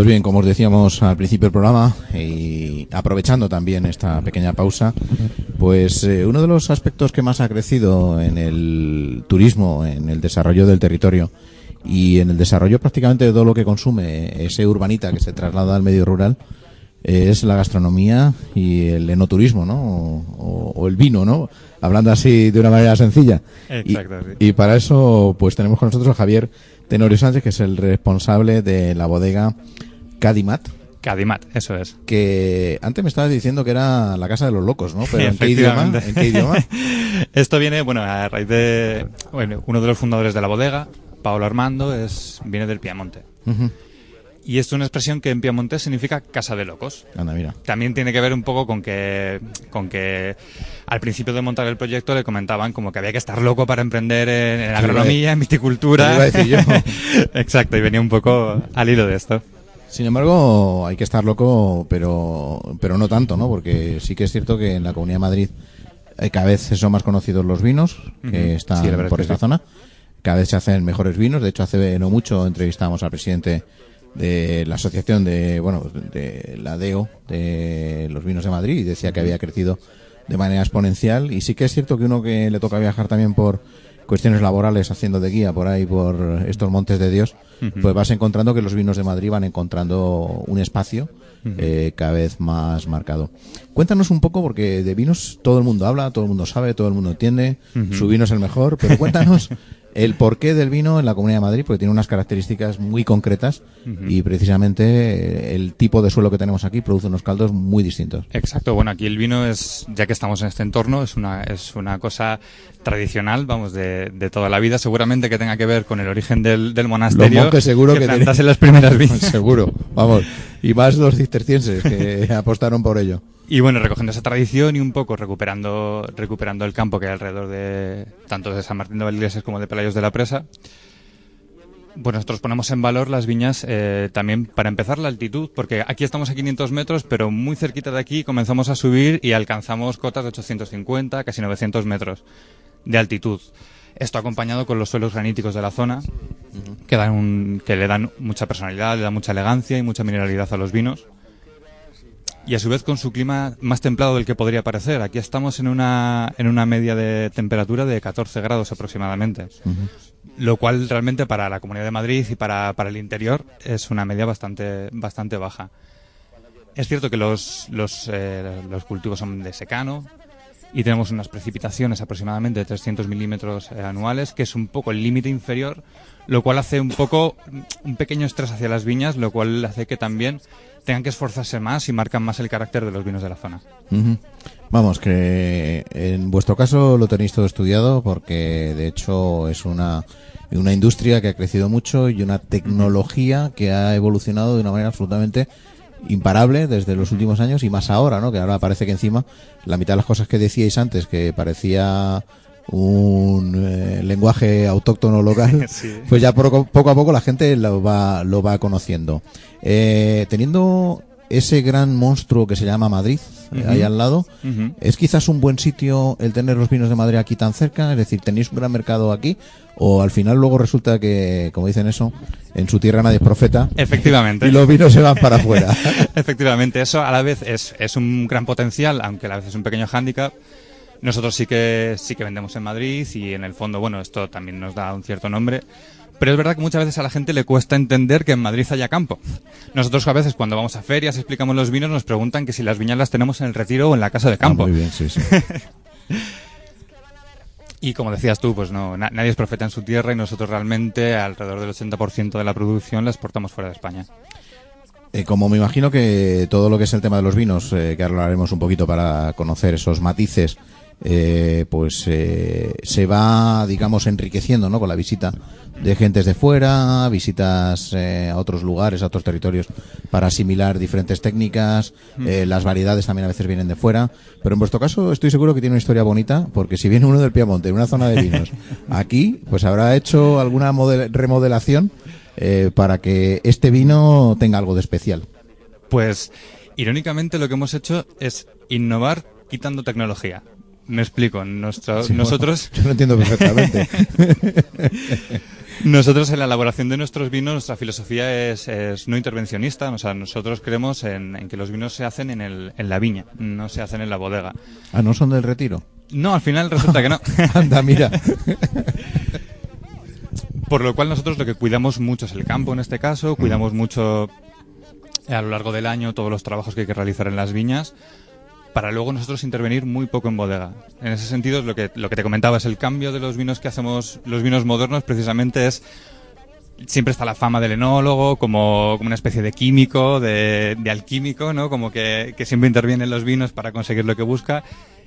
Pues bien, como os decíamos al principio del programa, y aprovechando también esta pequeña pausa, pues eh, uno de los aspectos que más ha crecido en el turismo, en el desarrollo del territorio y en el desarrollo prácticamente de todo lo que consume ese urbanita que se traslada al medio rural, es la gastronomía y el enoturismo, ¿no? O, el vino, ¿no? Hablando así de una manera sencilla. Y-
Exacto, sí.
y para eso, pues tenemos con nosotros a Javier Tenorio Sánchez, que es el responsable de la bodega Cadimat,
Cadimat, eso es.
que antes me estabas diciendo que era la casa de los locos, ¿no? Pero ¿en qué idioma? ¿En qué idioma?
Esto viene, bueno, a raíz de bueno, uno de los fundadores de la bodega, Paolo Armando, es viene del Piamonte. Y es una expresión que en piemontés significa casa de locos.
Anda, mira.
También tiene que ver un poco con que, con que al principio de montar el proyecto le comentaban como que había que estar loco para emprender en, en agronomía, en viticultura.
Iba a decir yo.
Exacto, y venía un poco al hilo de esto.
Sin embargo, hay que estar loco, pero, pero no tanto, ¿no? Porque sí que es cierto que en la Comunidad de Madrid eh, cada vez son más conocidos los vinos que están
Sí,
por esta
sí.
zona. Cada vez se hacen mejores vinos. De hecho, hace no mucho entrevistamos al presidente de la asociación de, bueno, de la DEO, de los vinos de Madrid, y decía que había crecido de manera exponencial. Y sí que es cierto que uno que le toca viajar también por cuestiones laborales haciendo de guía por ahí, por estos montes de Dios, pues vas encontrando que los vinos de Madrid van encontrando un espacio eh, cada vez más marcado. Cuéntanos un poco, porque de vinos todo el mundo habla, todo el mundo sabe, todo el mundo entiende, su vino es el mejor, pero cuéntanos el porqué del vino en la Comunidad de Madrid, porque tiene unas características muy concretas y precisamente eh, el tipo de suelo que tenemos aquí produce unos caldos muy distintos.
Exacto, bueno, aquí el vino es, ya que estamos en este entorno, es una, es una cosa tradicional, vamos, de, de toda la vida, seguramente que tenga que ver con el origen del, del monasterio.
monjes seguro que
plantasen
tenían-
las primeras viñas.
Seguro, vamos. Y más los cistercienses que apostaron por ello.
Y bueno, recogiendo esa tradición y un poco recuperando, recuperando el campo que hay alrededor de tanto de San Martín de Valdivieses como de Pelayos de la Presa, pues nosotros ponemos en valor las viñas eh, también para empezar la altitud, porque aquí estamos a 500 metros, pero muy cerquita de aquí comenzamos a subir y alcanzamos cotas de 850, casi 900 metros de altitud. Esto acompañado con los suelos graníticos de la zona, que, dan un- que le dan mucha personalidad, le dan mucha elegancia y mucha mineralidad a los vinos y a su vez con su clima más templado del que podría parecer. Aquí estamos en una, en una media de temperatura de 14 grados aproximadamente, lo cual realmente para la Comunidad de Madrid y para, para el interior es una media bastante, bastante baja. Es cierto que los, los, eh, los cultivos son de secano y tenemos unas precipitaciones aproximadamente de 300 milímetros eh, anuales, que es un poco el límite inferior, lo cual hace un poco un pequeño estrés hacia las viñas, lo cual hace que también tengan que esforzarse más y marcan más el carácter de los vinos de la zona.
Vamos, que en vuestro caso lo tenéis todo estudiado porque de hecho es una, una industria que ha crecido mucho y una tecnología que ha evolucionado de una manera absolutamente imparable desde los últimos años y más ahora, ¿no? Que ahora parece que encima la mitad de las cosas que decíais antes que parecía un eh, lenguaje autóctono local,
Sí.
pues ya poco, poco a poco la gente lo va, lo va conociendo. Eh, teniendo ese gran monstruo que se llama Madrid, eh, ahí al lado. ¿es quizás un buen sitio el tener los vinos de Madrid aquí tan cerca? Es decir, ¿tenéis un gran mercado aquí? ¿O al final luego resulta que, como dicen eso, en su tierra nadie es profeta?
Efectivamente.
Y los vinos se van para afuera.
Efectivamente, eso a la vez es, es un gran potencial, aunque a la vez es un pequeño hándicap. Nosotros sí que sí que vendemos en Madrid y en el fondo, bueno, esto también nos da un cierto nombre. Pero es verdad que muchas veces a la gente le cuesta entender que en Madrid haya campo. Nosotros a veces cuando vamos a ferias explicamos los vinos nos preguntan que si las viñas las tenemos en el retiro o en la casa de campo.
Ah, muy bien, sí, sí.
Y como decías tú, pues no, na- nadie es profeta en su tierra y nosotros realmente alrededor del 80% de la producción la exportamos fuera de España.
Eh, como me imagino que todo lo que es el tema de los vinos, eh, que ahora hablaremos un poquito para conocer esos matices, eh, pues eh, se va, digamos, enriqueciendo ¿no? con la visita de gentes de fuera, visitas eh, a otros lugares, a otros territorios, para asimilar diferentes técnicas, eh, las variedades también a veces vienen de fuera, pero en vuestro caso estoy seguro que tiene una historia bonita, porque si viene uno del Piamonte, en una zona de vinos, aquí, pues habrá hecho alguna model- remodelación para que este vino tenga algo de especial.
Pues, irónicamente, lo que hemos hecho es innovar quitando tecnología. Me explico.
Sí,
nosotros,
bueno, yo lo entiendo perfectamente.
nosotros en la elaboración de nuestros vinos, nuestra filosofía es, es no intervencionista. O sea, nosotros creemos en, en que los vinos se hacen en, el, en la viña, no se hacen en la bodega.
ah, no son del retiro.
No, al final resulta que no.
Anda, mira.
Por lo cual nosotros lo que cuidamos mucho es el campo en este caso, cuidamos mucho eh, a lo largo del año todos los trabajos que hay que realizar en las viñas para luego nosotros intervenir muy poco en bodega. En ese sentido lo que lo que te comentaba es el cambio de los vinos que hacemos los vinos modernos precisamente es siempre está la fama del enólogo como, una especie de químico, de, de alquímico, ¿no? Como que, que siempre interviene en los vinos para conseguir lo que busca.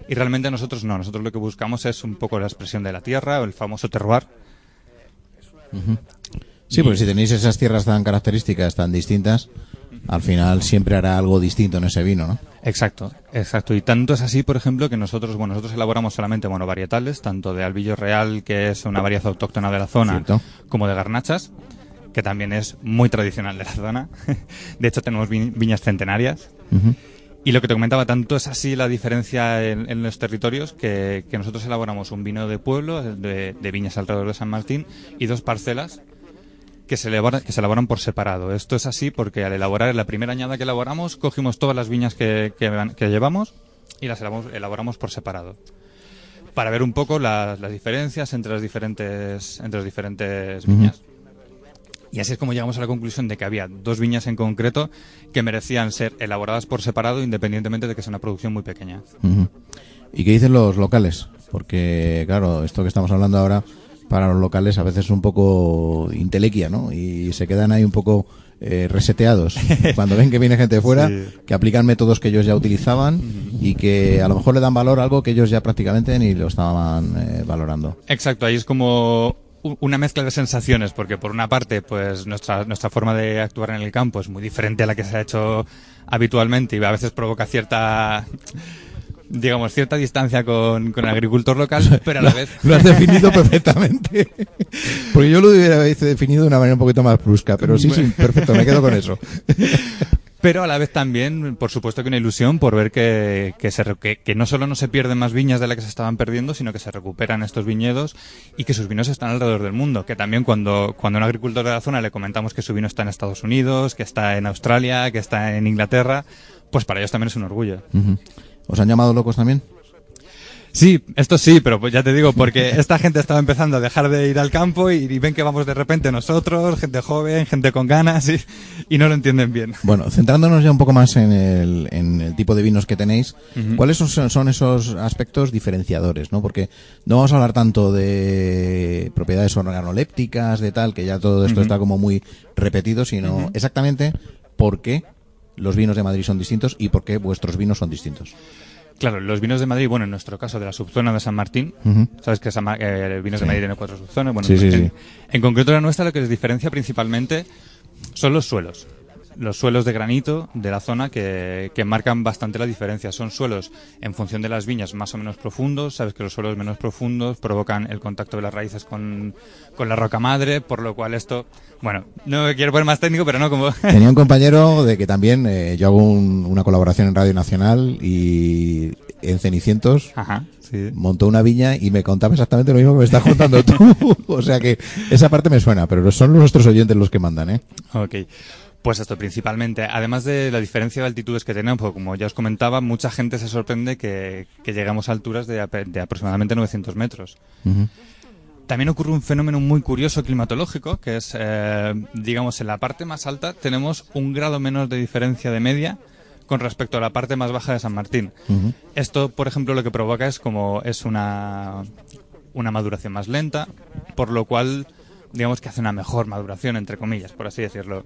Y realmente nosotros no, nosotros lo que buscamos es un poco la expresión de la tierra, el famoso terroir,
Sí, porque si tenéis esas tierras tan características, tan distintas, al final siempre hará algo distinto en ese vino, ¿no?
Exacto, exacto. Y tanto es así, por ejemplo, que nosotros, bueno, nosotros elaboramos solamente monovarietales, tanto de albillo real, que es una variedad autóctona de la zona,
Cierto.
como de garnachas, que también es muy tradicional de la zona. De hecho, tenemos vi- viñas centenarias. Y lo que te comentaba, tanto es así la diferencia en, en los territorios que, que nosotros elaboramos un vino de pueblo, de, de viñas alrededor de San Martín, y dos parcelas que se, elabora- que se elaboran por separado. Esto es así porque al elaborar, la primera añada que elaboramos, cogimos todas las viñas que, que llevamos y las elaboramos, elaboramos por separado. Para ver un poco las, las diferencias entre las diferentes, entre las diferentes viñas. Y así es como llegamos a la conclusión de que había dos viñas en concreto que merecían ser elaboradas por separado independientemente de que sea una producción muy pequeña.
¿Y qué dicen los locales? Porque, claro, esto que estamos hablando ahora, para los locales a veces es un poco intelequia, ¿no? Y se quedan ahí un poco eh, reseteados cuando ven que viene gente de fuera,
Sí.
que aplican métodos que ellos ya utilizaban y que a lo mejor le dan valor a algo que ellos ya prácticamente ni lo estaban eh, valorando.
Exacto, ahí es como una mezcla de sensaciones, porque por una parte, pues nuestra, nuestra forma de actuar en el campo es muy diferente a la que se ha hecho habitualmente y a veces provoca cierta, digamos, cierta distancia con, con el agricultor local, pero a la vez...
Lo has definido perfectamente. Porque yo lo hubiera definido de una manera un poquito más brusca, pero sí, sí, perfecto, me quedo con eso.
Pero a la vez también, por supuesto que una ilusión por ver que, que, se que, que no solo no se pierden más viñas de las que se estaban perdiendo, sino que se recuperan estos viñedos y que sus vinos están alrededor del mundo. Que también cuando, cuando a un agricultor de la zona le comentamos que su vino está en Estados Unidos, que está en Australia, que está en Inglaterra, pues para ellos también es un orgullo.
Ujú. ¿Os han llamado locos también?
Sí, esto sí, pero pues ya te digo, porque esta gente estaba empezando a dejar de ir al campo y, y ven que vamos de repente nosotros, gente joven, gente con ganas y, y no lo entienden bien.
Bueno, centrándonos ya un poco más en el, en el tipo de vinos que tenéis. ¿cuáles son, son esos aspectos diferenciadores? ¿no? Porque no vamos a hablar tanto de propiedades organolépticas, de tal, que ya todo esto está como muy repetido, sino exactamente por qué los vinos de Madrid son distintos y por qué vuestros vinos son distintos.
Claro, los vinos de Madrid, bueno, en nuestro caso de la subzona de San Martín, sabes que San Ma- eh, vinos
Sí.
de Madrid tiene cuatro subzonas. Bueno,
Sí, sí,
en,
sí.
en concreto la nuestra lo que les diferencia principalmente son los suelos. Los suelos de granito de la zona que, que marcan bastante la diferencia. Son suelos en función de las viñas más o menos profundos. Sabes que los suelos menos profundos provocan el contacto de las raíces con, con la roca madre, por lo cual esto, bueno, no me quiero poner más técnico, pero no como...
Tenía un compañero de que también eh, yo hago un- una colaboración en Radio Nacional y en Cenicientos
Ajá, sí.
montó una viña y me contaba exactamente lo mismo que me estás contando tú. o sea que esa parte me suena, pero son nuestros oyentes los que mandan, ¿eh?
Ok. Pues esto principalmente, además de la diferencia de altitudes que tenemos, porque como ya os comentaba, mucha gente se sorprende que, que llegamos a alturas de, aproximadamente 900 metros. También ocurre un fenómeno muy curioso climatológico, que es, eh, digamos, en la parte más alta tenemos un grado menos de diferencia de media con respecto a la parte más baja de San Martín. Esto, por ejemplo, lo que provoca es como es una, una maduración más lenta, por lo cual digamos que hace una mejor maduración, entre comillas, por así decirlo.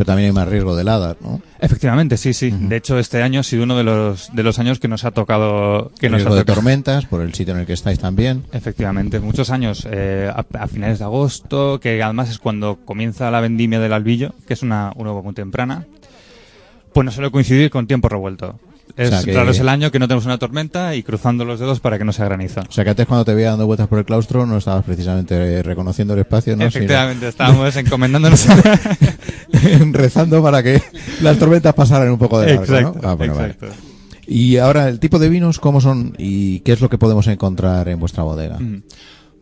Pero también hay más riesgo de heladas, ¿no?
Efectivamente, sí, sí. De hecho, este año ha sido uno de los, de los años que nos ha tocado... Que nos
riesgo
ha
de
tocado-
tormentas por el sitio en el que estáis también.
Efectivamente, muchos años eh, a, a finales de agosto, que además es cuando comienza la vendimia del albillo, que es una, una uva muy temprana, pues no suele coincidir con tiempo revuelto. Es
sea que-
raro es el año que no tenemos una tormenta y cruzando los dedos para que no sea granizo.
O sea que antes cuando te veía dando vueltas por el claustro no estabas precisamente eh, reconociendo el espacio, ¿no?
Efectivamente, estábamos encomendándonos.
Rezando para que las tormentas pasaran un poco de largo,
exacto,
¿no? Ah, bueno, vale. Y ahora, el tipo de vinos, ¿cómo son y qué es lo que podemos encontrar en vuestra bodega?
Mm.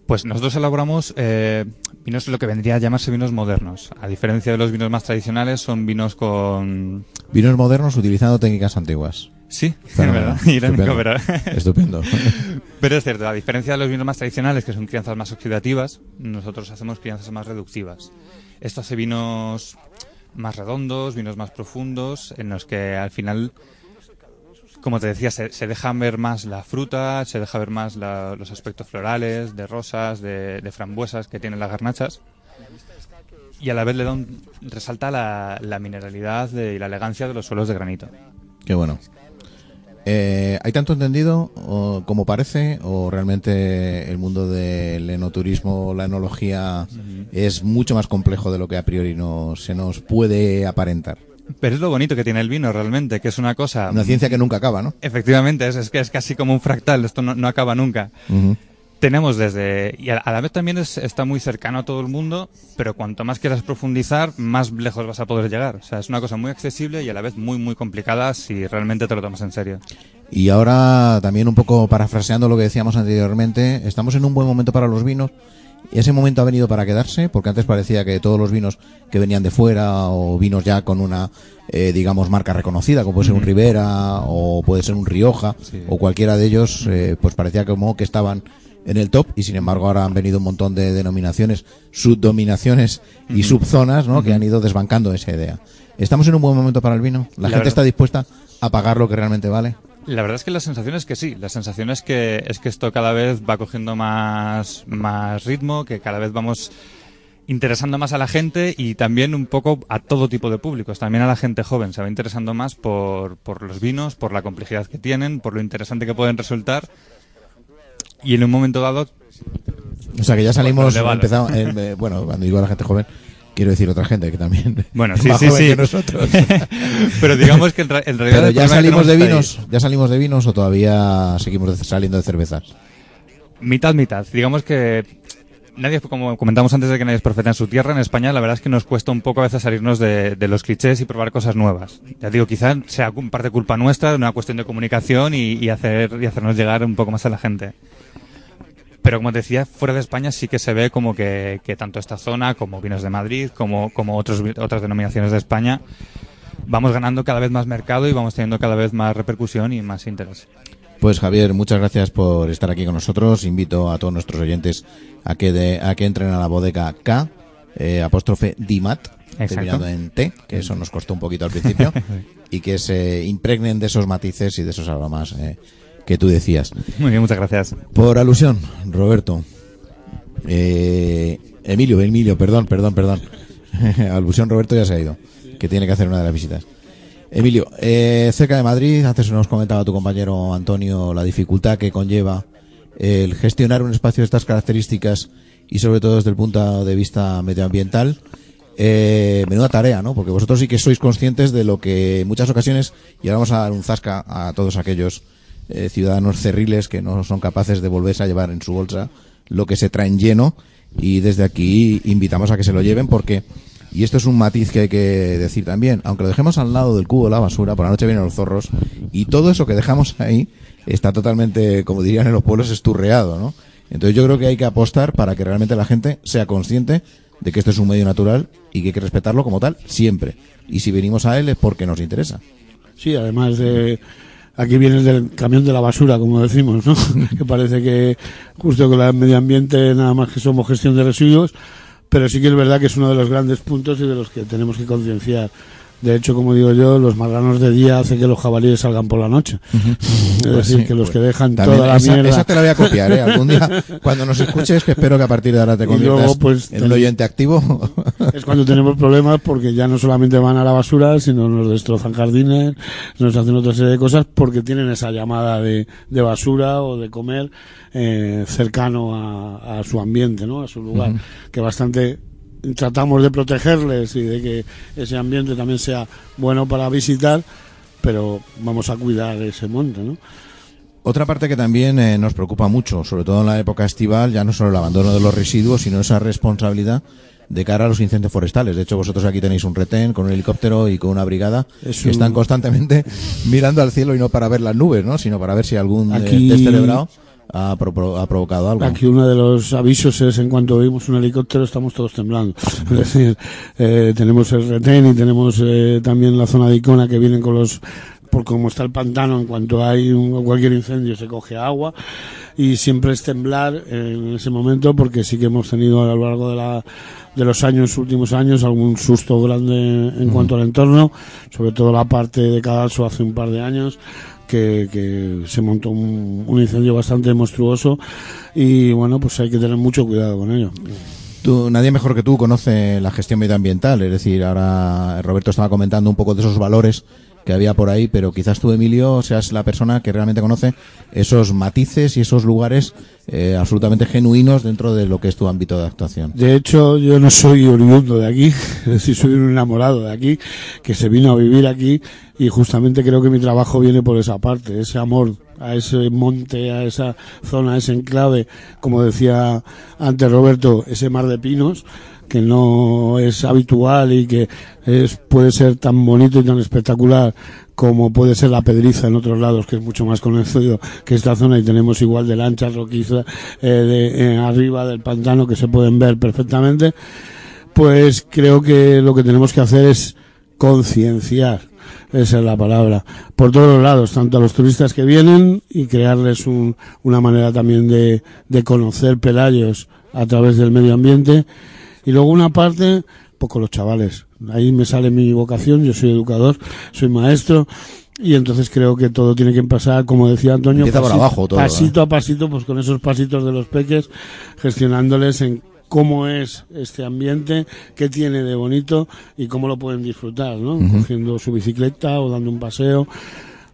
Pues nosotros elaboramos eh, vinos lo que vendría a llamarse vinos modernos. A diferencia de los vinos más tradicionales, son vinos con...
Vinos modernos utilizando técnicas antiguas.
Sí, es verdad. Irónico, pero...
Estupendo. Estupendo.
Pero es cierto, a diferencia de los vinos más tradicionales, que son crianzas más oxidativas, nosotros hacemos crianzas más reductivas. Esto hace vinos más redondos, vinos más profundos, en los que al final, como te decía, se, se deja ver más la fruta, se deja ver más la- los aspectos florales, de rosas, de, de frambuesas que tienen las garnachas. Y a la vez le da un- resalta la, la mineralidad de- y la elegancia de los suelos de granito.
Qué bueno. Eh, ¿Hay tanto entendido o, como parece o realmente el mundo del enoturismo, la enología es mucho más complejo de lo que a priori no, se nos puede aparentar?
Pero es lo bonito que tiene el vino realmente, que es una cosa...
Una ciencia que nunca acaba, ¿no?
Efectivamente, es, es que es casi como un fractal, esto no, no acaba nunca. Tenemos desde... Y a, a la vez también es- está muy cercano a todo el mundo, pero cuanto más quieras profundizar, más lejos vas a poder llegar. O sea, es una cosa muy accesible y a la vez muy, muy complicada si realmente te lo tomas en serio.
Y ahora también un poco parafraseando lo que decíamos anteriormente, estamos en un buen momento para los vinos. Ese momento ha venido para quedarse, porque antes parecía que todos los vinos que venían de fuera o vinos ya con una, eh, digamos, marca reconocida, como puede ser un Ribera o puede ser un Rioja o cualquiera de ellos, eh, pues parecía como que estaban en el top y sin embargo ahora han venido un montón de denominaciones, subdominaciones y subzonas, ¿no? Que han ido desbancando esa idea. ¿Estamos en un buen momento para el vino? ¿La,
La
gente
verdad-
está dispuesta a pagar lo que realmente vale?
La verdad es que la sensación es que sí, la sensación es que, es que esto cada vez va cogiendo más, más ritmo, que cada vez vamos interesando más a la gente y también un poco a todo tipo de públicos, también a la gente joven, se va interesando más por, por los vinos, por la complejidad que tienen, por lo interesante que pueden resultar y en un momento dado
O sea que ya salimos, empezamos, eh, bueno, cuando digo a la gente joven, quiero decir otra gente que también
Bueno, sí,
más
sí,
joven
sí.
que nosotros.
Pero digamos que en, realidad...
Pero ya salimos de vinos, ya salimos de vinos o todavía seguimos saliendo de cervezas.
Mitad, mitad. Digamos que nadie, como comentamos antes de que nadie es profeta en su tierra, en España la verdad es que nos cuesta un poco a veces salirnos de, de los clichés y probar cosas nuevas. Ya digo, quizá sea parte culpa nuestra, de una cuestión de comunicación y, y hacer, y hacernos llegar un poco más a la gente. Pero como te decía, fuera de España sí que se ve como que, que tanto esta zona como Vinos de Madrid, como, como otros, otras denominaciones de España, vamos ganando cada vez más mercado y vamos teniendo cada vez más repercusión y más interés.
Pues Javier, muchas gracias por estar aquí con nosotros. Invito a todos nuestros oyentes a que de, a que entren a la bodega K, eh, apóstrofe Dimat, terminado en T, que eso nos costó un poquito al principio, y que se impregnen de esos matices y de esos aromas eh, que tú decías.
Muy bien, muchas gracias.
Por alusión, Roberto. Eh, Emilio, Emilio, perdón, perdón, perdón. alusión, Roberto ya se ha ido, que tiene que hacer una de las visitas. Emilio, eh, cerca de Madrid, antes nos comentaba tu compañero Antonio la dificultad que conlleva el gestionar un espacio de estas características y sobre todo desde el punto de vista medioambiental. Eh, menuda tarea, ¿no? Porque vosotros sí que sois conscientes de lo que en muchas ocasiones, y ahora vamos a dar un zasca a todos aquellos eh, ciudadanos cerriles que no son capaces de volverse a llevar en su bolsa lo que se traen lleno y desde aquí invitamos a que se lo lleven porque y esto es un matiz que hay que decir también aunque lo dejemos al lado del cubo de la basura por la noche vienen los zorros y todo eso que dejamos ahí está totalmente como dirían en los pueblos esturreado ¿no? entonces yo creo que hay que apostar para que realmente la gente sea consciente de que esto es un medio natural y que hay que respetarlo como tal siempre y si venimos a él es porque nos interesa
Sí, además de. Aquí vienes del camión de la basura, como decimos, ¿no? que parece que justo con el medio ambiente nada más que somos gestión de residuos, pero sí que es verdad que es uno de los grandes puntos y de los que tenemos que concienciar. De hecho, como digo yo, los marranos de día hacen que los jabalíes salgan por la noche. Es
Pues
decir,
sí,
que los
pues
que dejan toda la
esa,
mierda.
esa te la voy a copiar, ¿eh? Algún día, cuando nos escuches, que espero que a partir de ahora te conviertas
luego, pues,
en un
te-
oyente activo.
Es cuando tenemos problemas porque ya no solamente van a la basura, sino nos destrozan jardines, nos hacen otra serie de cosas porque tienen esa llamada de, de basura o de comer eh, cercano a, a su ambiente, ¿no? A su lugar, que bastante tratamos de protegerles y de que ese ambiente también sea bueno para visitar, pero vamos a cuidar ese monte, ¿no?
Otra parte que también eh, nos preocupa mucho, sobre todo en la época estival, ya no solo el abandono de los residuos, sino esa responsabilidad de cara a los incendios forestales. De hecho, vosotros aquí tenéis un retén con un helicóptero y con una brigada
Es
que
un-
están constantemente mirando al cielo y no para ver las nubes, ¿no? sino para ver si algún eh,
Aquí-
descerebrado ha, pro- ha provocado algo.
Aquí uno de los avisos es en cuanto oímos un helicóptero estamos todos temblando. Es decir, eh, tenemos el retén y tenemos eh, también la zona de Icona que vienen con los por como está el pantano, en cuanto hay un, cualquier incendio se coge agua y siempre es temblar en ese momento porque sí que hemos tenido a lo largo de, la, de los años, últimos años, algún susto grande en cuanto al entorno, sobre todo la parte de Cadalso hace un par de años que, que se montó un, un incendio bastante monstruoso y bueno, pues hay que tener mucho cuidado con ello.
Tú, nadie mejor que tú conoce la gestión medioambiental, es decir, ahora Roberto estaba comentando un poco de esos valores que había por ahí, pero quizás tú, Emilio, seas la persona que realmente conoce esos matices y esos lugares eh, absolutamente genuinos dentro de lo que es tu ámbito de actuación.
De hecho, yo no soy oriundo de aquí, es soy un enamorado de aquí, que se vino a vivir aquí y justamente creo que mi trabajo viene por esa parte, ese amor a ese monte, a esa zona, a ese enclave, como decía antes Roberto, ese mar de pinos que no es habitual y que es, puede ser tan bonito y tan espectacular como puede ser la Pedriza en otros lados, que es mucho más conocido que esta zona y tenemos igual de lanchas roquizas eh, de, eh, arriba del pantano que se pueden ver perfectamente, pues creo que lo que tenemos que hacer es concienciar, esa es la palabra, por todos los lados, tanto a los turistas que vienen y crearles un, una manera también de, de conocer Pelayos a través del medio ambiente y luego una parte, pues con los chavales. Ahí me sale mi vocación, yo soy educador, soy maestro, y entonces creo que todo tiene que pasar, como decía Antonio,
por
pasito,
abajo todo,
pasito a pasito, pues con esos pasitos de los peques, gestionándoles en cómo es este ambiente, qué tiene de bonito y cómo lo pueden disfrutar, ¿no? Cogiendo su bicicleta o dando un paseo.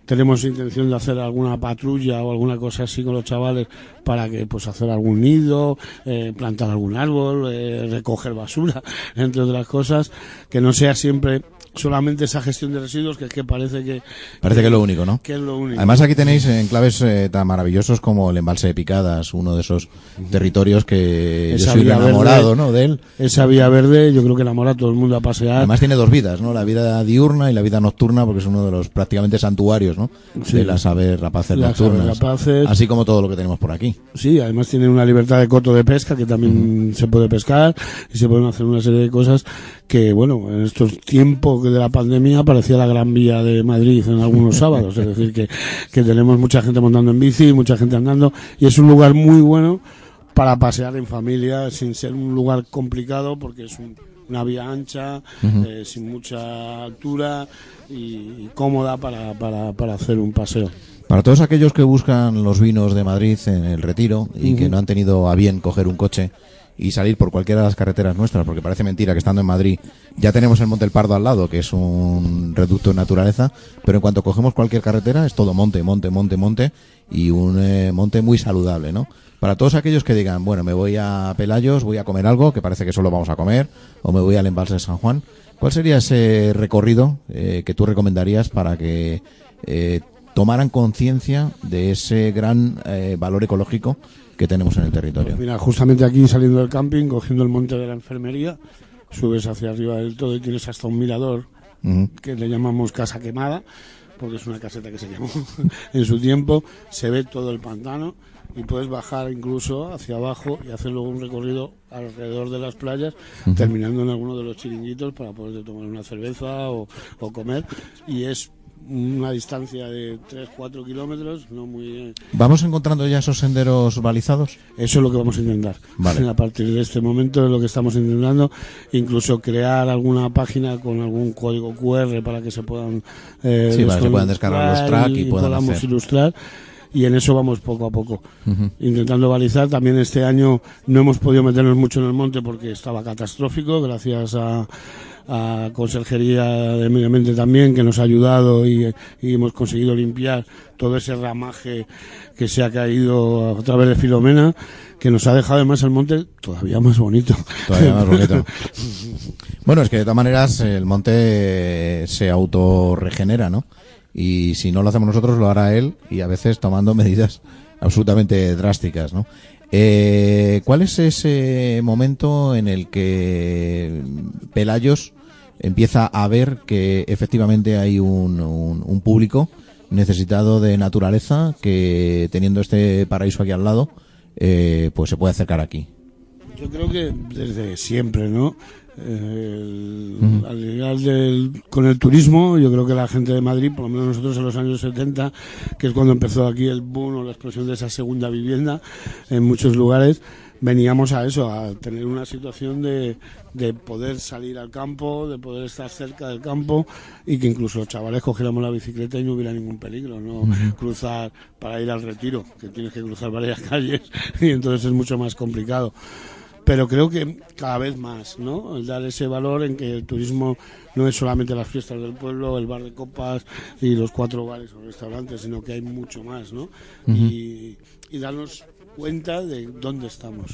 Tenemos intención de hacer alguna patrulla o alguna cosa así con los chavales para que pues hacer algún nido, eh, plantar algún árbol, eh, recoger basura, entre otras cosas, que no sea siempre solamente esa gestión de residuos que es que parece que
Parece que es lo único, ¿no?
que es lo único.
Además aquí tenéis enclaves eh, tan maravillosos como el embalse de Picadas, uno de esos territorios que yo
Esa
soy un
vía
enamorado,
verde.
¿no? De él.
Esa vía verde yo creo que enamora a todo el mundo a pasear.
Además tiene dos vidas, ¿no? La vida diurna y la vida nocturna, porque es uno de los prácticamente santuarios, ¿no?
Sí.
De las aves rapaces
Las aves
nocturnas.
rapaces.
Así como todo lo que tenemos por aquí.
Sí, además tiene una libertad de coto de pesca que también se puede pescar y se pueden hacer una serie de cosas que, bueno, en estos tiempos de la pandemia parecía la gran vía de Madrid en algunos sábados. Es decir, que, que tenemos mucha gente montando en bici, mucha gente andando y es un lugar muy bueno para pasear en familia sin ser un lugar complicado porque es un- una vía ancha, eh, sin mucha altura y, y cómoda para, para, para hacer un paseo.
Para todos aquellos que buscan los vinos de Madrid en el retiro y que no han tenido a bien coger un coche y salir por cualquiera de las carreteras nuestras, porque parece mentira que estando en Madrid ya tenemos el Monte El Pardo al lado, que es un reducto de naturaleza, pero en cuanto cogemos cualquier carretera es todo monte, monte, monte, monte y un eh, monte muy saludable, ¿no? Para todos aquellos que digan, bueno, me voy a Pelayos, voy a comer algo, que parece que solo vamos a comer, o me voy al embalse de San Juan, ¿cuál sería ese recorrido eh, que tú recomendarías para que eh, tomaran conciencia de ese gran eh, valor ecológico que tenemos en el territorio?
Mira, justamente aquí saliendo del camping, cogiendo el monte de la enfermería, subes hacia arriba del todo y tienes hasta un mirador
Ujú.
que le llamamos casa quemada, porque es una caseta que se quemó en su tiempo, se ve todo el pantano y puedes bajar incluso hacia abajo y hacer luego un recorrido alrededor de las playas, terminando en alguno de los chiringuitos para poder tomar una cerveza o, o comer y es una distancia de 3-4 kilómetros, no muy... eh,
¿Vamos encontrando ya esos senderos balizados?
Eso es lo que vamos a intentar.
Vale.
A partir de este momento es lo que estamos intentando, incluso crear alguna página con algún código QR para que se puedan eh,
Sí, para que se puedan descargar los track y puedan
podamos
hacer.
ilustrar. Y en eso vamos poco a poco, intentando balizar. También este año no hemos podido meternos mucho en el monte porque estaba catastrófico, gracias a, a Conserjería de Medio Ambiente también, que nos ha ayudado y, y hemos conseguido limpiar todo ese ramaje que se ha caído a través de Filomena, que nos ha dejado además el monte todavía más bonito.
Todavía más bonito. Bueno, es que de todas maneras el monte se autorregenera, ¿no? Y si no lo hacemos nosotros, lo hará él y a veces tomando medidas absolutamente drásticas, ¿no? Eh, ¿Cuál es ese momento en el que Pelayos empieza a ver que efectivamente hay un, público necesitado de naturaleza que teniendo este paraíso aquí al lado, eh, pues se puede acercar aquí?
Yo creo que desde siempre, ¿no? Eh, el- al llegar del- con el turismo, yo creo que la gente de Madrid, por lo menos nosotros en los años 70, que es cuando empezó aquí el boom o la explosión de esa segunda vivienda en muchos lugares, veníamos a eso, a tener una situación de, de poder salir al campo, de poder estar cerca del campo y que incluso los chavales cogiéramos la bicicleta y no hubiera ningún peligro, no cruzar para ir al retiro, que tienes que cruzar varias calles y entonces es mucho más complicado pero creo que cada vez más, ¿no? El dar ese valor en que el turismo no es solamente las fiestas del pueblo, el bar de copas y los cuatro bares o restaurantes, sino que hay mucho más, ¿no? y, y darnos cuenta de dónde estamos.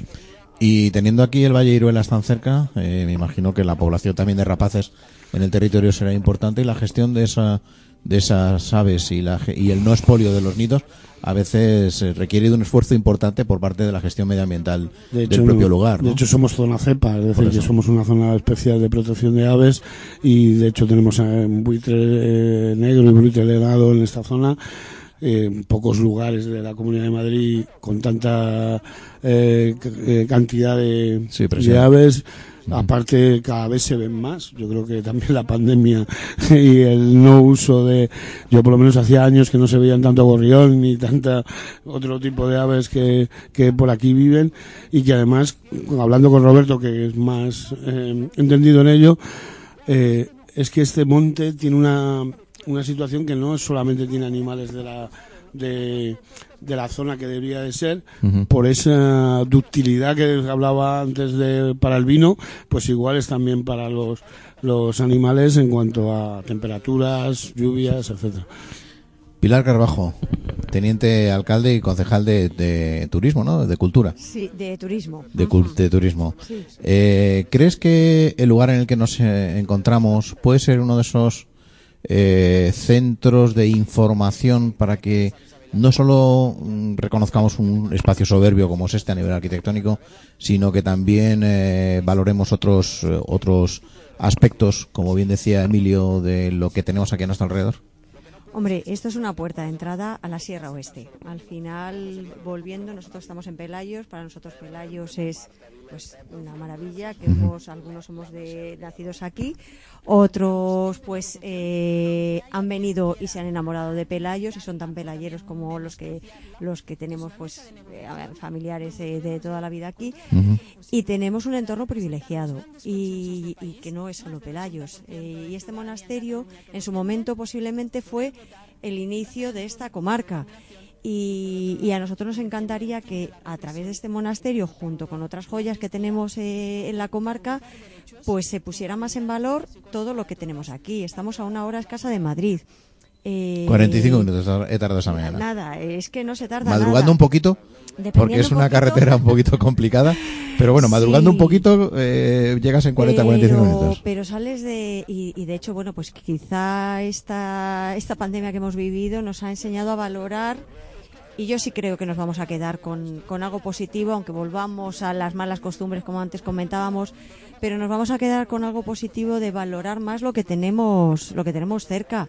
Y teniendo aquí el Valle Iruelas tan cerca, eh, me imagino que la población también de rapaces en el territorio será importante y la gestión de esa de esas aves y, la, y el no expolio de los nidos a veces eh, requiere de un esfuerzo importante por parte de la gestión medioambiental
De
del propio
no-
lugar.
De
¿no?
hecho, somos zona cepa, es decir, que somos una zona especial de protección de aves y de hecho tenemos eh, un buitre eh, negro y buitre helado en esta zona. en pocos lugares de la Comunidad de Madrid con tanta eh, cantidad de,
Sí,
de aves. Aparte, cada vez se ven más. Yo creo que también la pandemia y el no uso de. Yo, por lo menos, hacía años que no se veían tanto gorrión ni tanta otro tipo de aves que, que por aquí viven. Y que además, hablando con Roberto, que es más eh, entendido en ello, eh, es que este monte tiene una, una situación que no solamente tiene animales de la. De, de la zona que debería de ser, por esa ductilidad que hablaba antes de para el vino, pues igual es también para los los animales en cuanto a temperaturas, lluvias, etcétera.
Pilar Carbajo, teniente alcalde y concejal de, de turismo, ¿no? De cultura.
Sí, de turismo.
De, cul- de turismo.
Sí.
Eh, ¿Crees que el lugar en el que nos eh, encontramos puede ser uno de esos eh, centros de información para que no solo mm, reconozcamos un espacio soberbio como es este a nivel arquitectónico, sino que también eh, valoremos otros eh, otros aspectos, como bien decía Emilio, de lo que tenemos aquí a nuestro alrededor?
Hombre, esto es una puerta de entrada a la Sierra Oeste. Al final, volviendo, nosotros estamos en Pelayos. Para nosotros Pelayos es pues una maravilla. Que hemos, algunos somos de, nacidos aquí, otros pues eh, han venido y se han enamorado de Pelayos y son tan pelayeros como los que los que tenemos pues eh, familiares eh, de toda la vida aquí. Y tenemos un entorno privilegiado y, y que no es solo Pelayos. Eh, y este monasterio, en su momento, posiblemente fue el inicio de esta comarca. Y, y a nosotros nos encantaría que a través de este monasterio, junto con otras joyas que tenemos eh, en la comarca, pues se pusiera más en valor todo lo que tenemos aquí. Estamos a una hora escasa de Madrid. Eh,
45 minutos he tardado esa mañana.
Nada, es que no se tarda
Madrugando
nada.
un poquito, porque es
un
una carretera un poquito complicada, pero bueno, madrugando
Sí.
un poquito eh, llegas en 40, 45
pero,
minutos.
pero sales de y, y de hecho bueno pues quizá esta esta pandemia que hemos vivido nos ha enseñado a valorar y yo sí creo que nos vamos a quedar con, con algo positivo aunque volvamos a las malas costumbres como antes comentábamos pero nos vamos a quedar con algo positivo de valorar más lo que tenemos lo que tenemos cerca.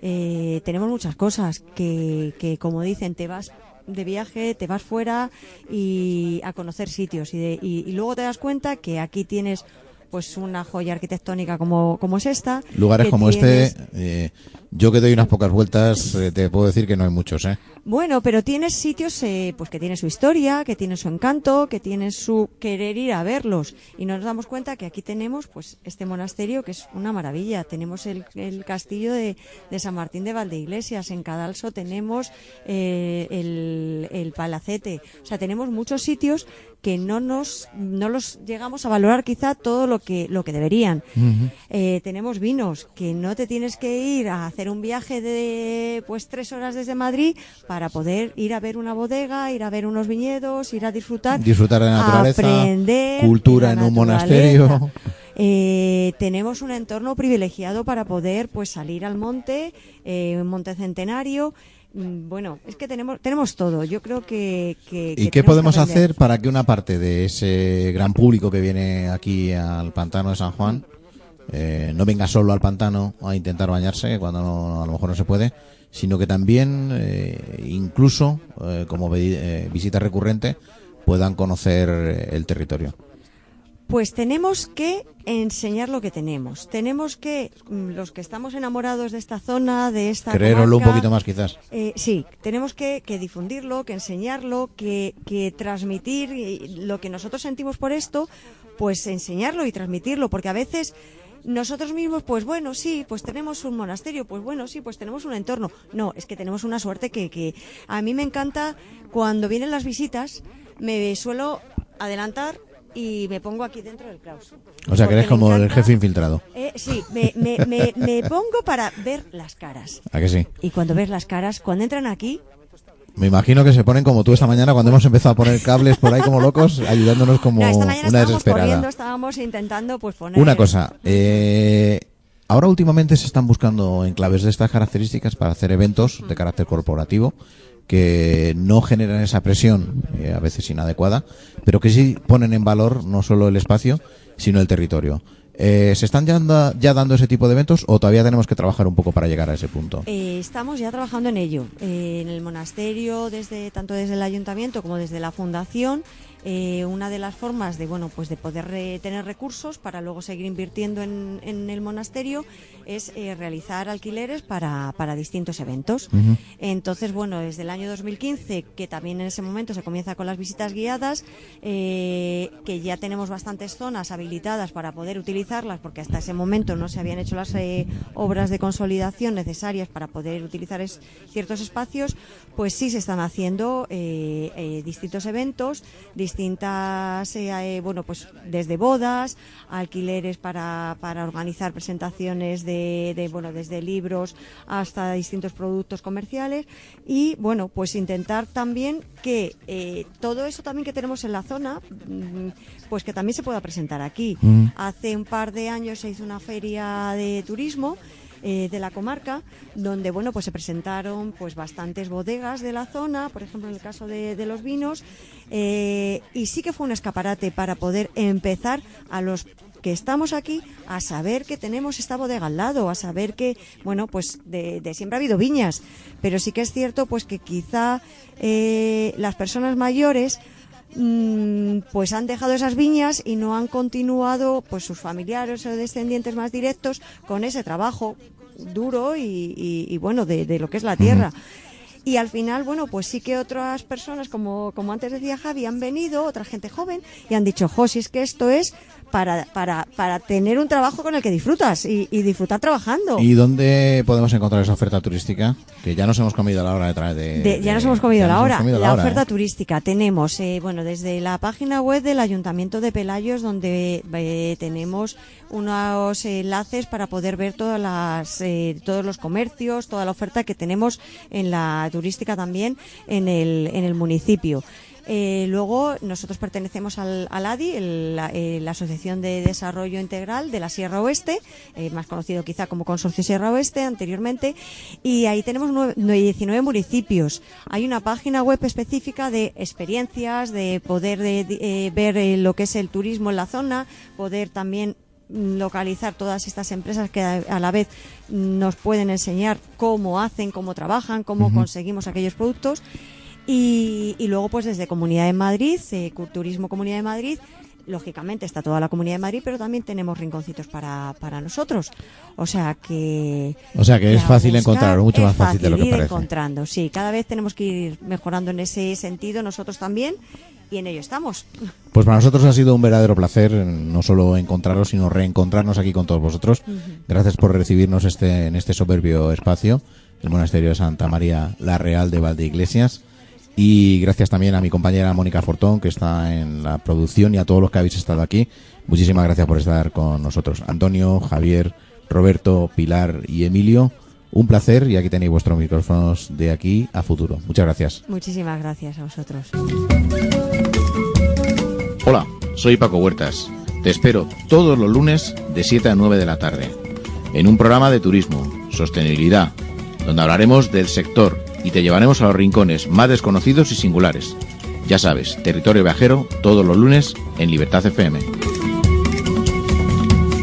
Eh, tenemos muchas cosas que, que como dicen te vas de viaje, te vas fuera y a conocer sitios y, de- y- y luego te das cuenta que aquí tienes pues una joya arquitectónica como, como es esta.
Lugares como
tienes-
este, eh, yo que doy unas pocas vueltas, eh, te puedo decir que no hay muchos, ¿eh?
Bueno, pero tienes sitios eh, pues que tienen su historia, que tienen su encanto, que tienen su querer ir a verlos. Y nos damos cuenta que aquí tenemos pues este monasterio que es una maravilla. Tenemos el, el castillo de, de San Martín de Valdeiglesias. En Cadalso tenemos eh, el, el palacete. O sea, tenemos muchos sitios que no nos no los llegamos a valorar quizá todo lo que lo que deberían. Eh, tenemos vinos que no te tienes que ir a hacer un viaje de pues tres horas desde Madrid para poder ir a ver una bodega, ir a ver unos viñedos, ir a disfrutar,
Disfrutar de la naturaleza,
aprender
cultura
de la
en un monasterio.
Eh, tenemos un entorno privilegiado para poder pues salir al monte, eh, un monte centenario. Mm, Bueno, es que tenemos tenemos todo. Yo creo que, que-
¿Y
que
qué podemos hacer para que una parte de ese gran público que viene aquí al pantano de San Juan eh, no venga solo al pantano a intentar bañarse cuando no- a lo mejor no se puede, sino que también, eh, incluso eh, como eh, visita recurrente, puedan conocer el territorio?
Pues tenemos que enseñar lo que tenemos. Tenemos que, mm, los que estamos enamorados de esta zona, de esta
Creeroslo un poquito más, quizás.
eh, sí, tenemos que, que difundirlo, que enseñarlo, que, que transmitir lo que nosotros sentimos por esto, pues enseñarlo y transmitirlo, porque a veces nosotros mismos, pues bueno, sí, pues tenemos un monasterio, pues bueno, sí, pues tenemos un entorno. No, es que tenemos una suerte que, que a mí me encanta cuando vienen las visitas, me suelo adelantar y me pongo aquí dentro del claustro.
O sea, que eres como el jefe infiltrado.
Eh, sí, me, me, me, me pongo para ver las caras.
¿A que sí?
Y cuando ves las caras, cuando entran aquí,
Me imagino que se ponen como tú esta mañana cuando hemos empezado a poner cables por ahí como locos, ayudándonos como
no, esta mañana
una
estábamos corriendo,
desesperada.
estábamos intentando pues poner...
Una cosa, eh, ahora últimamente se están buscando enclaves de estas características para hacer eventos de carácter corporativo que no generan esa presión, eh, a veces inadecuada, pero que sí ponen en valor no solo el espacio, sino el territorio. Eh, ¿Se están ya, ya dando ese tipo de eventos o todavía tenemos que trabajar un poco para llegar a ese punto?
Eh, estamos ya trabajando en ello. En el monasterio, desde tanto desde el ayuntamiento como desde la fundación, una de las formas de bueno pues de poder tener recursos para luego seguir invirtiendo en, en el monasterio es eh, realizar alquileres para, para distintos eventos. Entonces, bueno, desde el año 2015, que también en ese momento se comienza con las visitas guiadas, eh, que ya tenemos bastantes zonas habilitadas para poder utilizarlas, porque hasta ese momento no se habían hecho las eh, obras de consolidación necesarias para poder utilizar es- ciertos espacios, pues sí se están haciendo eh, distintos eventos, distintas, bueno, pues desde bodas, alquileres para, para organizar presentaciones de, de, bueno, desde libros hasta distintos productos comerciales y, bueno, pues intentar también que eh, todo eso también que tenemos en la zona, mm, pues que también se pueda presentar aquí.
Mm.
Hace un par de años se hizo una feria de turismo eh, de la comarca, donde bueno pues se presentaron pues bastantes bodegas de la zona, por ejemplo en el caso de, de los vinos, eh, y sí que fue un escaparate para poder empezar a los que estamos aquí a saber que tenemos esta bodega al lado, a saber que, bueno, pues de, siempre ha habido viñas, pero sí que es cierto pues que quizá eh, las personas mayores pues han dejado esas viñas y no han continuado pues sus familiares o descendientes más directos con ese trabajo duro y, y- y, bueno de, de lo que es la tierra. Y al final, bueno, pues sí que otras personas, como, como antes decía Javi, han venido, otra gente joven, y han dicho, jo, si es que esto es para, para, para tener un trabajo con el que disfrutas y, y disfrutar trabajando.
¿Y dónde podemos encontrar esa oferta turística? Que ya nos hemos comido la hora de traer de...
De- ya
de-
nos hemos comido
ya
la hora.
comido
la
hora,
oferta
¿eh?
turística tenemos, eh, bueno, desde la página web del Ayuntamiento de Pelayos, donde eh, tenemos unos enlaces para poder ver todas las, eh, todos los comercios, toda la oferta que tenemos en la turística también en el, en el municipio. Eh, luego nosotros pertenecemos al, al ADI, el- la, eh, la Asociación de Desarrollo Integral de la Sierra Oeste, eh, más conocido quizá como Consorcio Sierra Oeste anteriormente, y ahí tenemos nueve- nueve- 19 municipios. Hay una página web específica de experiencias, de poder de- de, ver lo que es el turismo en la zona, poder también mm, localizar todas estas empresas que a, a la vez mm, nos pueden enseñar cómo hacen, cómo trabajan, cómo conseguimos aquellos productos. Y, y luego, pues desde Comunidad de Madrid, eh, Turismo Comunidad de Madrid, lógicamente está toda la Comunidad de Madrid, pero también tenemos rinconcitos para, para nosotros. O sea que.
O sea que es fácil
buscar
encontrarlo, mucho más fácil de lo que
ir
parece.
encontrando, sí. Cada vez tenemos que ir mejorando en ese sentido, nosotros también, y en ello estamos.
Pues para nosotros ha sido un verdadero placer eh, no solo encontraros, sino reencontrarnos aquí con todos vosotros. Gracias por recibirnos este, en este soberbio espacio, el Monasterio de Santa María la Real de Valdeiglesias. Y gracias también a mi compañera Mónica Fortón, que está en la producción, y a todos los que habéis estado aquí. Muchísimas gracias por estar con nosotros. Antonio, Javier, Roberto, Pilar y Emilio, un placer y aquí tenéis vuestros micrófonos de aquí a futuro. Muchas gracias.
Muchísimas gracias a vosotros.
Hola, soy Paco Huertas. Te espero todos los lunes de 7 a 9 de la tarde en un programa de turismo, sostenibilidad, donde hablaremos del sector y te llevaremos a los rincones más desconocidos y singulares. Ya sabes, territorio viajero todos los lunes en Libertad FM.